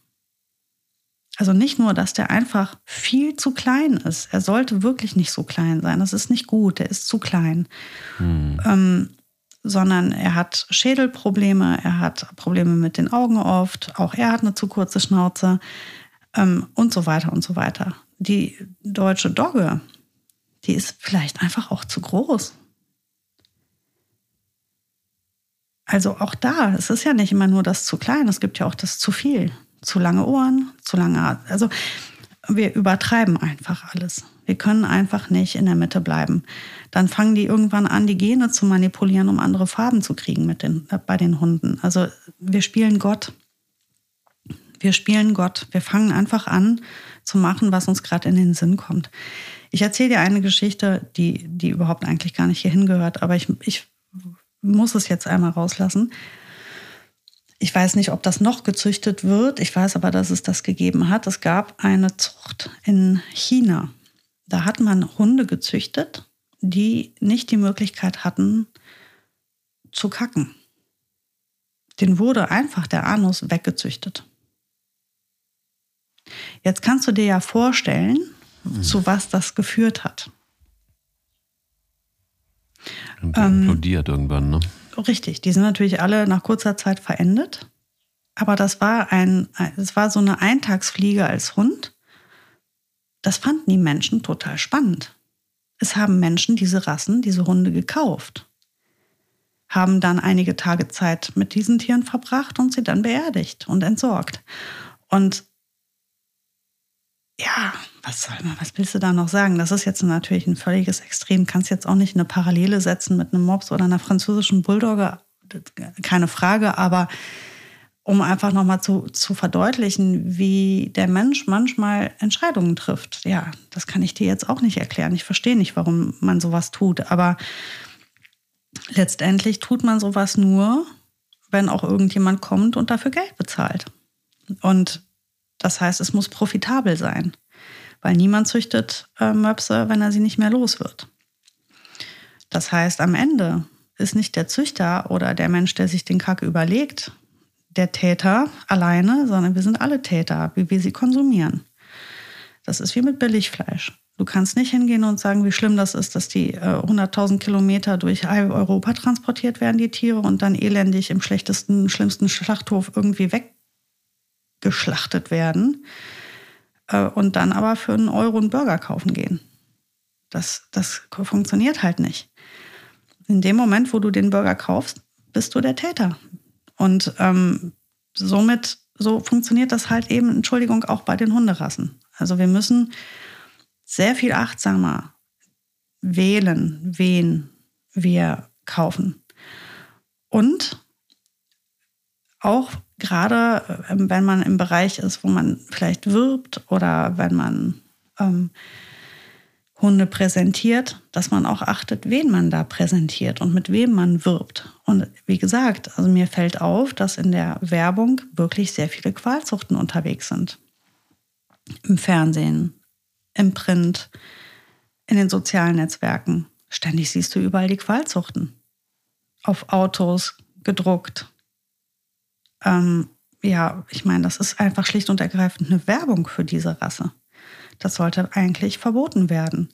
Also nicht nur, dass der einfach viel zu klein ist. Er sollte wirklich nicht so klein sein. Das ist nicht gut. Er ist zu klein. Hm. Ähm, sondern er hat Schädelprobleme, er hat Probleme mit den Augen oft, auch er hat eine zu kurze Schnauze ähm, und so weiter und so weiter. Die deutsche Dogge, die ist vielleicht einfach auch zu groß. Also auch da, es ist ja nicht immer nur das zu klein, es gibt ja auch das zu viel. Zu lange Ohren, zu lange, also wir übertreiben einfach alles. Wir können einfach nicht in der Mitte bleiben. Dann fangen die irgendwann an, die Gene zu manipulieren, um andere Farben zu kriegen mit den, äh, bei den Hunden. Also wir spielen Gott. Wir spielen Gott. Wir fangen einfach an zu machen, was uns gerade in den Sinn kommt. Ich erzähle dir eine Geschichte, die, die überhaupt eigentlich gar nicht hier hingehört, aber ich, ich muss es jetzt einmal rauslassen. Ich weiß nicht, ob das noch gezüchtet wird. Ich weiß aber, dass es das gegeben hat. Es gab eine Zucht in China. Da hat man Hunde gezüchtet, die nicht die Möglichkeit hatten zu kacken. Den wurde einfach der Anus weggezüchtet. Jetzt kannst du dir ja vorstellen, mhm. zu was das geführt hat. Und ähm, implodiert irgendwann, ne? Richtig, die sind natürlich alle nach kurzer Zeit verendet. Aber das war ein, es war so eine Eintagsfliege als Hund. Das fanden die Menschen total spannend. Es haben Menschen diese Rassen, diese Hunde gekauft, haben dann einige Tage Zeit mit diesen Tieren verbracht und sie dann beerdigt und entsorgt. Und ja, was soll man, was willst du da noch sagen? Das ist jetzt natürlich ein völliges Extrem. Kannst jetzt auch nicht eine Parallele setzen mit einem Mops oder einer französischen Bulldogge, keine Frage, aber um einfach nochmal zu, zu verdeutlichen, wie der Mensch manchmal Entscheidungen trifft. Ja, das kann ich dir jetzt auch nicht erklären. Ich verstehe nicht, warum man sowas tut, aber letztendlich tut man sowas nur, wenn auch irgendjemand kommt und dafür Geld bezahlt. Und das heißt, es muss profitabel sein, weil niemand züchtet äh, Möpse, wenn er sie nicht mehr los wird. Das heißt, am Ende ist nicht der Züchter oder der Mensch, der sich den Kack überlegt, der Täter alleine, sondern wir sind alle Täter, wie wir sie konsumieren. Das ist wie mit Billigfleisch. Du kannst nicht hingehen und sagen, wie schlimm das ist, dass die äh, 100.000 Kilometer durch Europa transportiert werden, die Tiere, und dann elendig im schlechtesten, schlimmsten Schlachthof irgendwie weggeschlachtet werden äh, und dann aber für einen Euro einen Burger kaufen gehen. Das, das funktioniert halt nicht. In dem Moment, wo du den Burger kaufst, bist du der Täter. Und ähm, somit, so funktioniert das halt eben, Entschuldigung, auch bei den Hunderassen. Also wir müssen sehr viel achtsamer wählen, wen wir kaufen. Und auch gerade, ähm, wenn man im Bereich ist, wo man vielleicht wirbt oder wenn man ähm, Hunde präsentiert, dass man auch achtet, wen man da präsentiert und mit wem man wirbt. Und wie gesagt, also mir fällt auf, dass in der Werbung wirklich sehr viele Qualzuchten unterwegs sind. Im Fernsehen, im Print, in den sozialen Netzwerken. Ständig siehst du überall die Qualzuchten. Auf Autos, gedruckt. Ähm, ja, ich meine, das ist einfach schlicht und ergreifend eine Werbung für diese Rasse. Das sollte eigentlich verboten werden.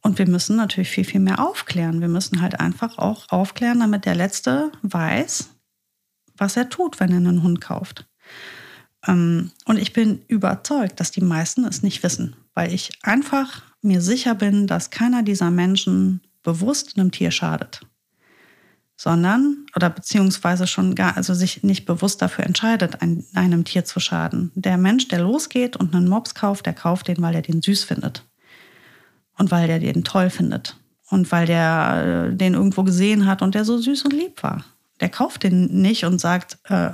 Und wir müssen natürlich viel, viel mehr aufklären. Wir müssen halt einfach auch aufklären, damit der Letzte weiß, was er tut, wenn er einen Hund kauft. Ähm, und ich bin überzeugt, dass die meisten es nicht wissen, weil ich einfach mir sicher bin, dass keiner dieser Menschen bewusst einem Tier schadet sondern oder beziehungsweise schon gar, also sich nicht bewusst dafür entscheidet, ein, einem Tier zu schaden. Der Mensch, der losgeht und einen Mops kauft, der kauft den, weil er den süß findet und weil er den toll findet und weil der äh, den irgendwo gesehen hat und der so süß und lieb war. Der kauft den nicht und sagt, äh,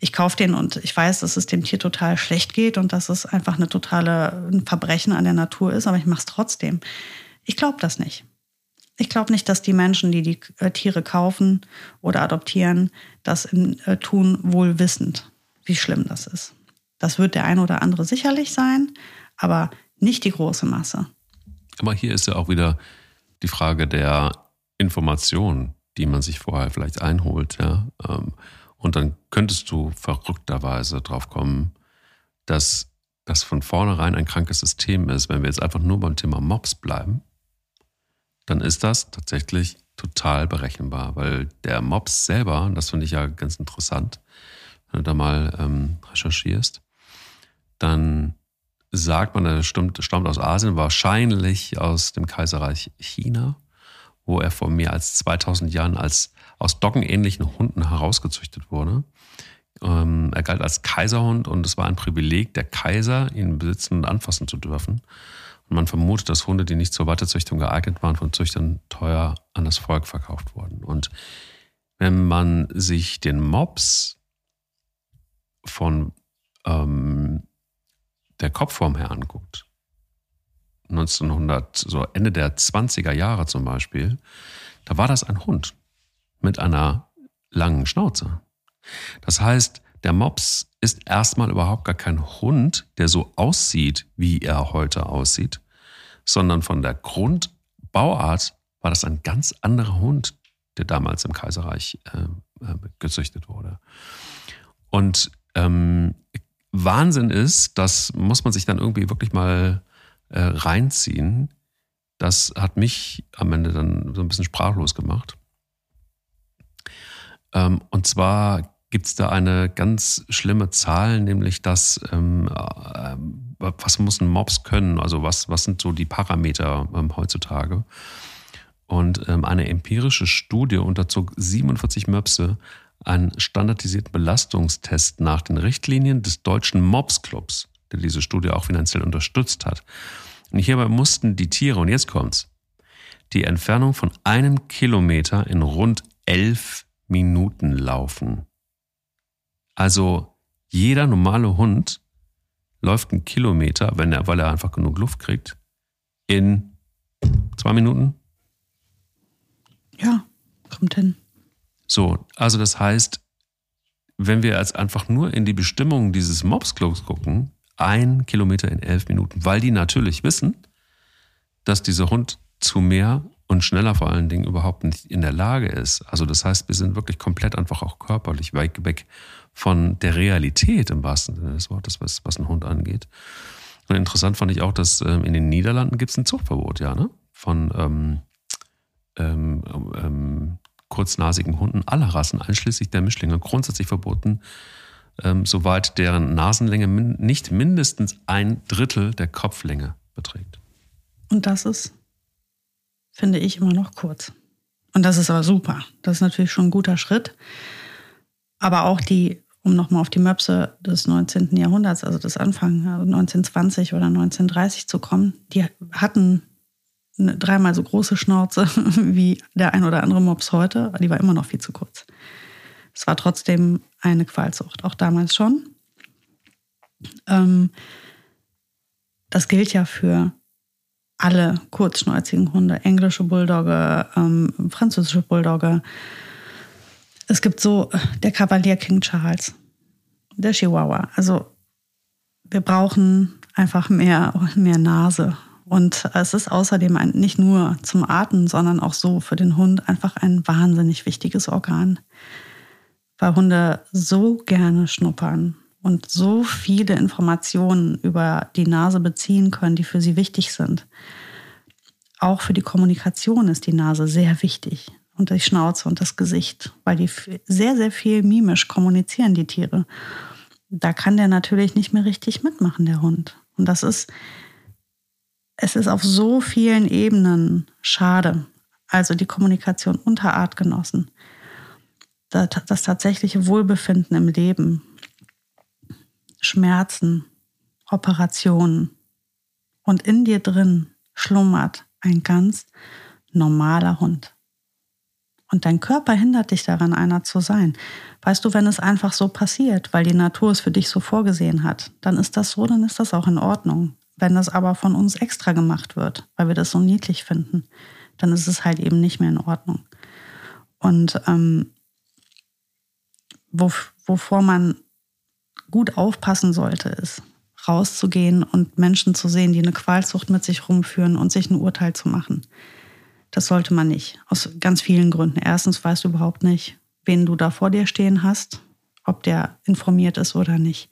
ich kaufe den und ich weiß, dass es dem Tier total schlecht geht und dass es einfach eine totale ein Verbrechen an der Natur ist, aber ich mache es trotzdem. Ich glaube das nicht. Ich glaube nicht, dass die Menschen, die die äh, Tiere kaufen oder adoptieren, das äh, tun, wohl wissend, wie schlimm das ist. Das wird der eine oder andere sicherlich sein, aber nicht die große Masse. Aber hier ist ja auch wieder die Frage der Information, die man sich vorher vielleicht einholt. Ja? Ähm, und dann könntest du verrückterweise drauf kommen, dass das von vornherein ein krankes System ist, wenn wir jetzt einfach nur beim Thema Mobs bleiben dann ist das tatsächlich total berechenbar, weil der Mops selber, und das finde ich ja ganz interessant, wenn du da mal ähm, recherchierst, dann sagt man, er stammt, stammt aus Asien, wahrscheinlich aus dem Kaiserreich China, wo er vor mehr als 2000 Jahren als aus doggenähnlichen Hunden herausgezüchtet wurde. Ähm, er galt als Kaiserhund und es war ein Privileg der Kaiser, ihn besitzen und anfassen zu dürfen. Man vermutet, dass Hunde, die nicht zur Weiterzüchtung geeignet waren, von Züchtern teuer an das Volk verkauft wurden. Und wenn man sich den Mops von ähm, der Kopfform her anguckt, 1900, so Ende der 20er Jahre zum Beispiel, da war das ein Hund mit einer langen Schnauze. Das heißt, der Mops ist erstmal überhaupt gar kein Hund, der so aussieht, wie er heute aussieht, sondern von der Grundbauart war das ein ganz anderer Hund, der damals im Kaiserreich äh, äh, gezüchtet wurde. Und ähm, Wahnsinn ist, das muss man sich dann irgendwie wirklich mal äh, reinziehen. Das hat mich am Ende dann so ein bisschen sprachlos gemacht. Ähm, und zwar gibt es da eine ganz schlimme Zahl, nämlich dass, ähm, äh, was muss ein Mops können? Also was, was sind so die Parameter ähm, heutzutage? Und ähm, eine empirische Studie unterzog 47 Möpse einen standardisierten Belastungstest nach den Richtlinien des deutschen Mops Clubs, der diese Studie auch finanziell unterstützt hat. Und hierbei mussten die Tiere, und jetzt kommt's, die Entfernung von einem Kilometer in rund elf Minuten laufen. Also jeder normale Hund läuft einen Kilometer, wenn er, weil er einfach genug Luft kriegt, in zwei Minuten. Ja, kommt hin. So, also das heißt, wenn wir jetzt einfach nur in die Bestimmungen dieses Mobsklos gucken, ein Kilometer in elf Minuten, weil die natürlich wissen, dass dieser Hund zu mehr und schneller vor allen Dingen überhaupt nicht in der Lage ist. Also das heißt, wir sind wirklich komplett einfach auch körperlich weit weg von der Realität im wahrsten Sinne des Wortes, was, was ein Hund angeht. Und interessant fand ich auch, dass ähm, in den Niederlanden gibt es ein Zuchtverbot, ja, ne? Von ähm, ähm, ähm, kurznasigen Hunden aller Rassen, einschließlich der Mischlinge, grundsätzlich verboten, ähm, soweit deren Nasenlänge min nicht mindestens ein Drittel der Kopflänge beträgt. Und das ist, finde ich, immer noch kurz. Und das ist aber super. Das ist natürlich schon ein guter Schritt. Aber auch die, um nochmal auf die Möpse des 19. Jahrhunderts, also des Anfang 1920 oder 1930 zu kommen, die hatten eine dreimal so große Schnauze *laughs* wie der ein oder andere Mops heute. Die war immer noch viel zu kurz. Es war trotzdem eine Qualzucht, auch damals schon. Ähm, das gilt ja für alle kurzschnäuzigen Hunde, englische Bulldogge, ähm, französische Bulldogge. Es gibt so der Kavalier King Charles, der Chihuahua. Also wir brauchen einfach mehr, mehr Nase. Und es ist außerdem ein, nicht nur zum Atmen, sondern auch so für den Hund einfach ein wahnsinnig wichtiges Organ. Weil Hunde so gerne schnuppern und so viele Informationen über die Nase beziehen können, die für sie wichtig sind. Auch für die Kommunikation ist die Nase sehr wichtig und die Schnauze und das Gesicht, weil die sehr, sehr viel mimisch kommunizieren, die Tiere. Da kann der natürlich nicht mehr richtig mitmachen, der Hund. Und das ist, es ist auf so vielen Ebenen schade. Also die Kommunikation unter Artgenossen, das tatsächliche Wohlbefinden im Leben, Schmerzen, Operationen. Und in dir drin schlummert ein ganz normaler Hund. Und dein Körper hindert dich daran, einer zu sein. Weißt du, wenn es einfach so passiert, weil die Natur es für dich so vorgesehen hat, dann ist das so, dann ist das auch in Ordnung. Wenn das aber von uns extra gemacht wird, weil wir das so niedlich finden, dann ist es halt eben nicht mehr in Ordnung. Und ähm, wo, wovor man gut aufpassen sollte, ist rauszugehen und Menschen zu sehen, die eine Qualzucht mit sich rumführen und sich ein Urteil zu machen. Das sollte man nicht. Aus ganz vielen Gründen. Erstens weißt du überhaupt nicht, wen du da vor dir stehen hast, ob der informiert ist oder nicht.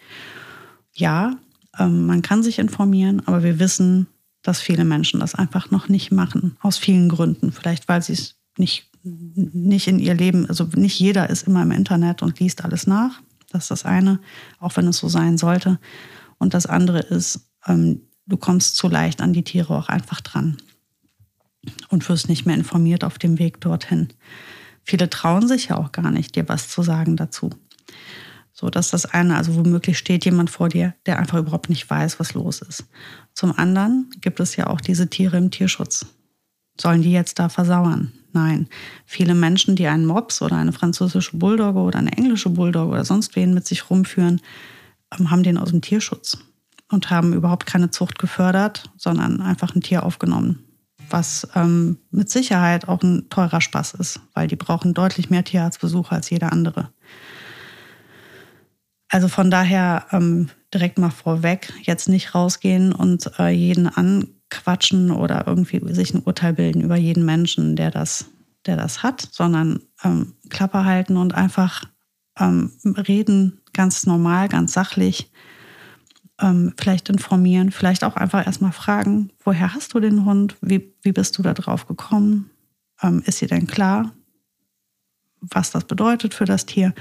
Ja, ähm, man kann sich informieren, aber wir wissen, dass viele Menschen das einfach noch nicht machen. Aus vielen Gründen. Vielleicht, weil sie es nicht, nicht in ihr Leben, also nicht jeder ist immer im Internet und liest alles nach. Das ist das eine, auch wenn es so sein sollte. Und das andere ist, ähm, du kommst zu leicht an die Tiere auch einfach dran und wirst nicht mehr informiert auf dem Weg dorthin. Viele trauen sich ja auch gar nicht, dir was zu sagen dazu. So, das ist das eine. Also womöglich steht jemand vor dir, der einfach überhaupt nicht weiß, was los ist. Zum anderen gibt es ja auch diese Tiere im Tierschutz. Sollen die jetzt da versauern? Nein. Viele Menschen, die einen Mops oder eine französische Bulldogge oder eine englische Bulldogge oder sonst wen mit sich rumführen, ähm, haben den aus dem Tierschutz und haben überhaupt keine Zucht gefördert, sondern einfach ein Tier aufgenommen was ähm, mit Sicherheit auch ein teurer Spaß ist, weil die brauchen deutlich mehr Tierarztbesuche als jeder andere. Also von daher ähm, direkt mal vorweg, jetzt nicht rausgehen und äh, jeden anquatschen oder irgendwie sich ein Urteil bilden über jeden Menschen, der das, der das hat, sondern ähm, Klappe halten und einfach ähm, reden, ganz normal, ganz sachlich ähm, vielleicht informieren, vielleicht auch einfach erstmal fragen, woher hast du den Hund? Wie, wie bist du da drauf gekommen? Ähm, ist dir denn klar, was das bedeutet für das Tier?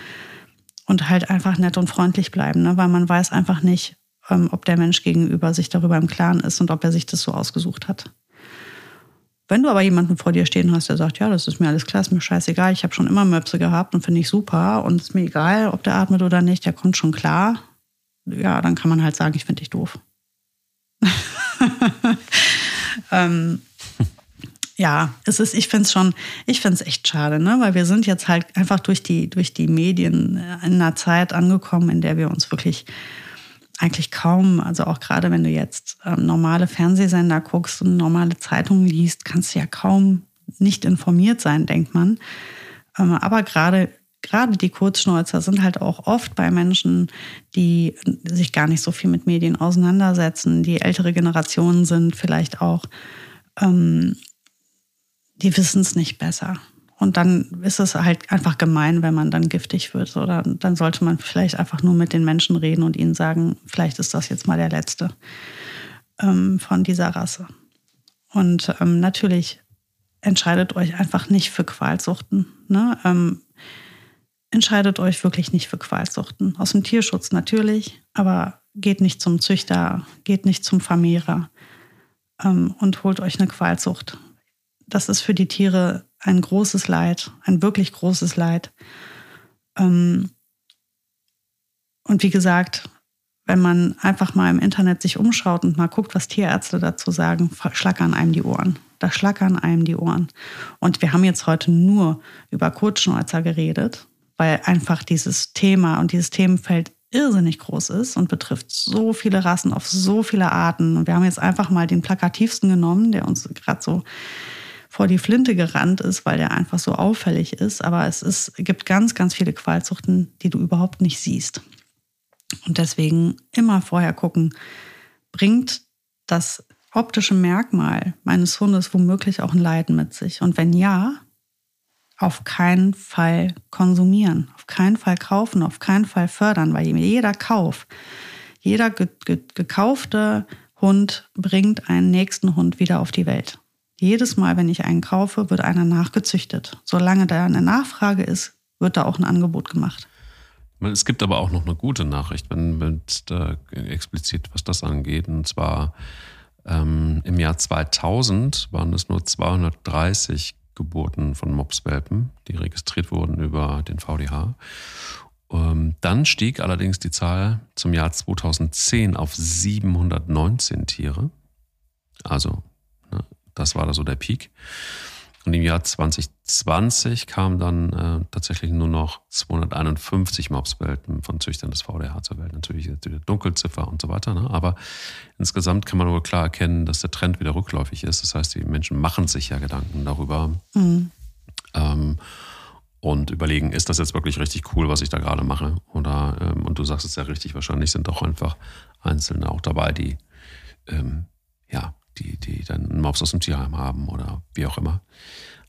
Und halt einfach nett und freundlich bleiben, ne? weil man weiß einfach nicht, ähm, ob der Mensch gegenüber sich darüber im Klaren ist und ob er sich das so ausgesucht hat. Wenn du aber jemanden vor dir stehen hast, der sagt, ja, das ist mir alles klar, ist mir scheißegal, ich habe schon immer Möpse gehabt und finde ich super und ist mir egal, ob der atmet oder nicht, der kommt schon klar, ja, dann kann man halt sagen, ich finde dich doof. *laughs* ähm, ja, es ist, ich finde es schon, ich finde es echt schade, ne? weil wir sind jetzt halt einfach durch die, durch die Medien in einer Zeit angekommen, in der wir uns wirklich eigentlich kaum, also auch gerade wenn du jetzt ähm, normale Fernsehsender guckst und normale Zeitungen liest, kannst du ja kaum nicht informiert sein, denkt man. Ähm, aber gerade gerade die Kurzschnäuzer sind halt auch oft bei Menschen, die sich gar nicht so viel mit Medien auseinandersetzen, die ältere Generationen sind vielleicht auch, ähm, die wissen es nicht besser. Und dann ist es halt einfach gemein, wenn man dann giftig wird. Oder dann sollte man vielleicht einfach nur mit den Menschen reden und ihnen sagen, vielleicht ist das jetzt mal der letzte ähm, von dieser Rasse. Und ähm, natürlich entscheidet euch einfach nicht für Qualsuchten. Ne? Ähm, entscheidet euch wirklich nicht für Qualsuchten. Aus dem Tierschutz natürlich, aber geht nicht zum Züchter, geht nicht zum Vermehrer ähm, und holt euch eine Qualzucht. Das ist für die Tiere ein großes Leid, ein wirklich großes Leid. Ähm, und wie gesagt, wenn man einfach mal im Internet sich umschaut und mal guckt, was Tierärzte dazu sagen, schlackern einem die Ohren. Da schlackern einem die Ohren. Und wir haben jetzt heute nur über Kurzschnäuzer geredet, weil einfach dieses Thema und dieses Themenfeld irrsinnig groß ist und betrifft so viele Rassen auf so viele Arten. Und wir haben jetzt einfach mal den plakativsten genommen, der uns gerade so vor die Flinte gerannt ist, weil der einfach so auffällig ist. Aber es ist, gibt ganz, ganz viele Qualzuchten, die du überhaupt nicht siehst. Und deswegen immer vorher gucken, bringt das optische Merkmal meines Hundes womöglich auch ein Leiden mit sich? Und wenn ja, auf keinen Fall konsumieren, auf keinen Fall kaufen, auf keinen Fall fördern, weil jeder Kauf, jeder ge ge gekaufte Hund bringt einen nächsten Hund wieder auf die Welt. Jedes Mal, wenn ich einen kaufe, wird einer nachgezüchtet. Solange da eine Nachfrage ist, wird da auch ein Angebot gemacht. Es gibt aber auch noch eine gute Nachricht, wenn, wenn explizit was das angeht. Und zwar ähm, im Jahr 2000 waren es nur 230 Geburten von Mopswelpen, die registriert wurden über den VDH. Ähm, dann stieg allerdings die Zahl zum Jahr 2010 auf 719 Tiere. Also das war da so der Peak. Und im Jahr 2020 kamen dann äh, tatsächlich nur noch 251 Mopswelpen von Züchtern des VDH zur Welt. Natürlich die Dunkelziffer und so weiter. Ne? Aber insgesamt kann man wohl klar erkennen, dass der Trend wieder rückläufig ist. Das heißt, die Menschen machen sich ja Gedanken darüber mhm. ähm, und überlegen, ist das jetzt wirklich richtig cool, was ich da gerade mache? Oder, ähm, und du sagst es ja richtig, wahrscheinlich sind auch einfach Einzelne auch dabei, die ähm, ja, die, die dann einen Mops aus dem Tierheim haben oder wie auch immer.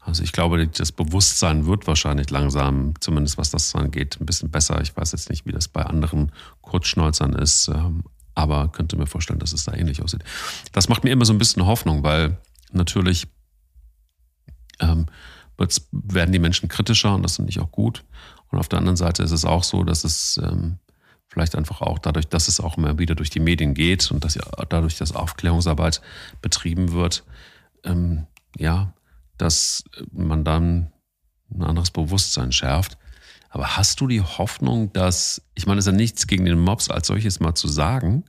Also ich glaube, das Bewusstsein wird wahrscheinlich langsam, zumindest was das angeht, ein bisschen besser. Ich weiß jetzt nicht, wie das bei anderen Kurzschnäuzern ist, ähm, aber könnte mir vorstellen, dass es da ähnlich aussieht. Das macht mir immer so ein bisschen Hoffnung, weil natürlich ähm, werden die Menschen kritischer und das finde ich auch gut. Und auf der anderen Seite ist es auch so, dass es ähm, Vielleicht einfach auch dadurch, dass es auch immer wieder durch die Medien geht und dass ja dadurch, dass Aufklärungsarbeit betrieben wird, ähm, ja, dass man dann ein anderes Bewusstsein schärft. Aber hast du die Hoffnung, dass, ich meine, es ist ja nichts gegen den Mobs als solches mal zu sagen,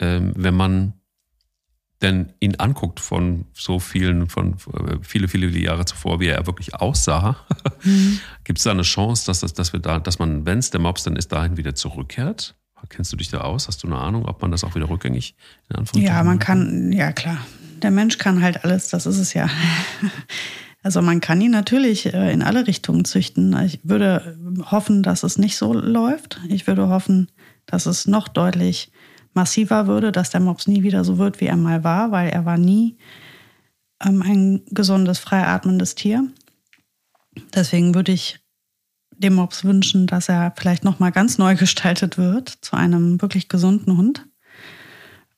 ähm, wenn man denn ihn anguckt von so vielen, von äh, viele, viele Jahre zuvor, wie er wirklich aussah, *laughs* mhm. gibt es da eine Chance, dass, das, dass wir da, dass man, wenn es der Mops dann ist, dahin wieder zurückkehrt? Kennst du dich da aus? Hast du eine Ahnung, ob man das auch wieder rückgängig in Anführungszeichen Ja, man kann, ja klar. Der Mensch kann halt alles, das ist es ja. *laughs* Also man kann ihn natürlich äh, in alle Richtungen züchten. Ich würde hoffen, dass es nicht so läuft. Ich würde hoffen, dass es noch deutlich massiver würde, dass der Mops nie wieder so wird, wie er mal war, weil er war nie ähm, ein gesundes, freiatmendes Tier. Deswegen würde ich dem Mops wünschen, dass er vielleicht noch mal ganz neu *laughs* gestaltet wird zu einem wirklich gesunden Hund.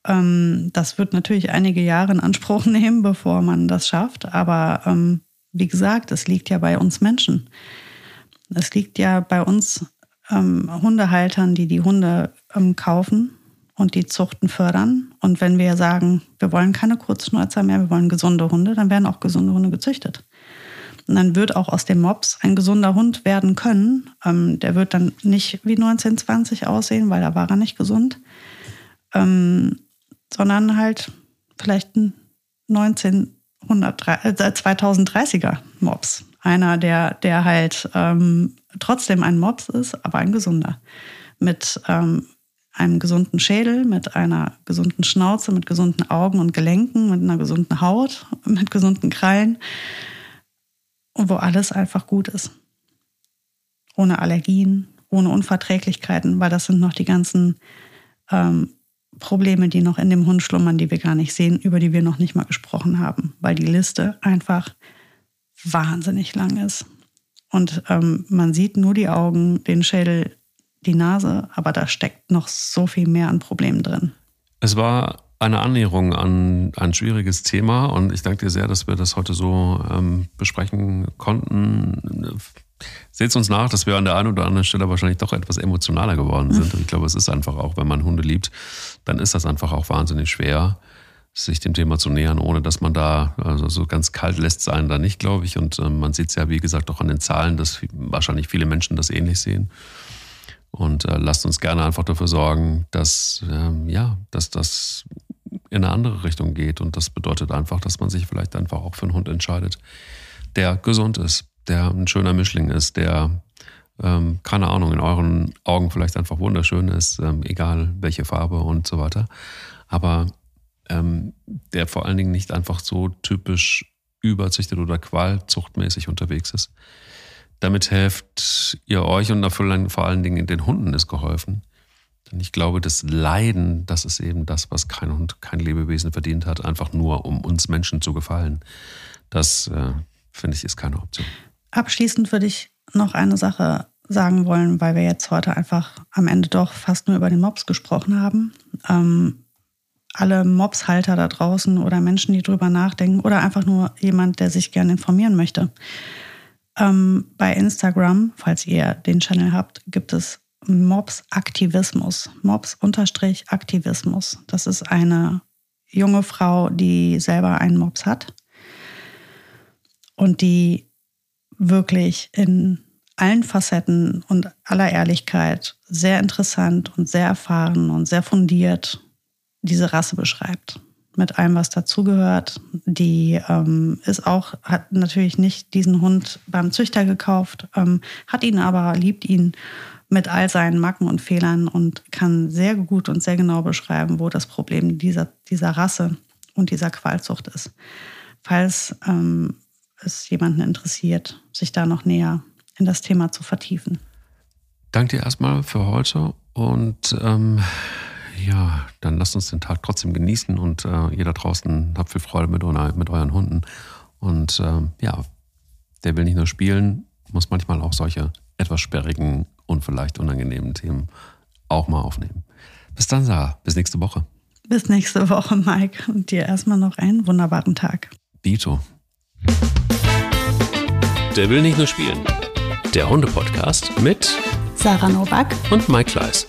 Ähm, das wird natürlich einige Jahre in Anspruch *laughs* nehmen, bevor man das schafft. Aber ähm, wie gesagt, es liegt ja bei uns Menschen. Es liegt ja bei uns ähm, Hundehaltern, die die Hunde ähm, kaufen und die Zuchten fördern. Und wenn wir sagen, wir wollen keine Kurzschnäuzer mehr, wir wollen gesunde Hunde, dann werden auch gesunde Hunde gezüchtet. Und dann wird auch aus dem Mops ein gesunder Hund werden können. Ähm, der wird dann nicht wie 1920 aussehen, weil da war er nicht gesund, ähm, sondern halt vielleicht ein 1900, äh, 2030er Mops. Einer, der, der halt ähm, trotzdem ein Mops ist, aber ein gesunder. Mit ähm, einem gesunden Schädel, mit einer gesunden Schnauze, mit gesunden Augen und Gelenken, mit einer gesunden Haut, mit gesunden Krallen und wo alles einfach gut ist. Ohne Allergien, ohne Unverträglichkeiten, weil das sind noch die ganzen ähm, Probleme, die noch in dem Hund schlummern, die wir gar nicht sehen, über die wir noch nicht mal gesprochen haben, weil die Liste einfach wahnsinnig lang ist. Und ähm, man sieht nur die Augen, den Schädel, die Nase, aber da steckt noch so viel mehr an Problemen drin. Es war eine Annäherung an ein schwieriges Thema und ich danke dir sehr, dass wir das heute so ähm, besprechen konnten. Seht uns nach, dass wir an der einen oder anderen Stelle wahrscheinlich doch etwas emotionaler geworden sind. Und ich glaube, es ist einfach auch, wenn man Hunde liebt, dann ist das einfach auch wahnsinnig schwer, sich dem Thema zu nähern, ohne dass man da also so ganz kalt lässt sein, da nicht, glaube ich. Und äh, man sieht es ja, wie gesagt, auch an den Zahlen, dass wahrscheinlich viele Menschen das ähnlich sehen. Und äh, lasst uns gerne einfach dafür sorgen, dass, ähm, ja, dass das in eine andere Richtung geht. Und das bedeutet einfach, dass man sich vielleicht einfach auch für einen Hund entscheidet, der gesund ist, der ein schöner Mischling ist, der, ähm, keine Ahnung, in euren Augen vielleicht einfach wunderschön ist, ähm, egal welche Farbe und so weiter. Aber ähm, der vor allen Dingen nicht einfach so typisch überzüchtet oder qualzuchtmäßig unterwegs ist. Damit helft ihr euch und vor allen Dingen den Hunden ist geholfen. Denn ich glaube, das Leiden, das ist eben das, was kein Hund, kein Lebewesen verdient hat, einfach nur um uns Menschen zu gefallen. Das, äh, finde ich, ist keine Option. Abschließend würde ich noch eine Sache sagen wollen, weil wir jetzt heute einfach am Ende doch fast nur über den Mops gesprochen haben. Ähm, alle Mopshalter da draußen oder Menschen, die drüber nachdenken oder einfach nur jemand, der sich gerne informieren möchte. Ähm, bei Instagram, falls ihr den Channel habt, gibt es Mobs Aktivismus. Mobs Unterstrich Aktivismus. Das ist eine junge Frau, die selber einen Mops hat und die wirklich in allen Facetten und aller Ehrlichkeit sehr interessant und sehr erfahren und sehr fundiert diese Rasse beschreibt. Mit allem, was dazugehört. Die ähm, ist auch, hat natürlich nicht diesen Hund beim Züchter gekauft, ähm, hat ihn aber, liebt ihn mit all seinen Macken und Fehlern und kann sehr gut und sehr genau beschreiben, wo das Problem dieser, dieser Rasse und dieser Qualzucht ist. Falls ähm, es jemanden interessiert, sich da noch näher in das Thema zu vertiefen. Danke dir erstmal für heute und ähm, ja, dann lasst uns den Tag trotzdem genießen und äh, ihr da draußen habt viel Freude mit, mit euren Hunden. Und ähm, ja, der will nicht nur spielen, muss manchmal auch solche etwas sperrigen und vielleicht unangenehmen Themen auch mal aufnehmen. Bis dann, Sarah. Bis nächste Woche. Bis nächste Woche, Mike. Und dir erstmal noch einen wunderbaren Tag. Dito. Der will nicht nur spielen. Der Hunde-Podcast mit Sarah Novak und Mike Kleiss.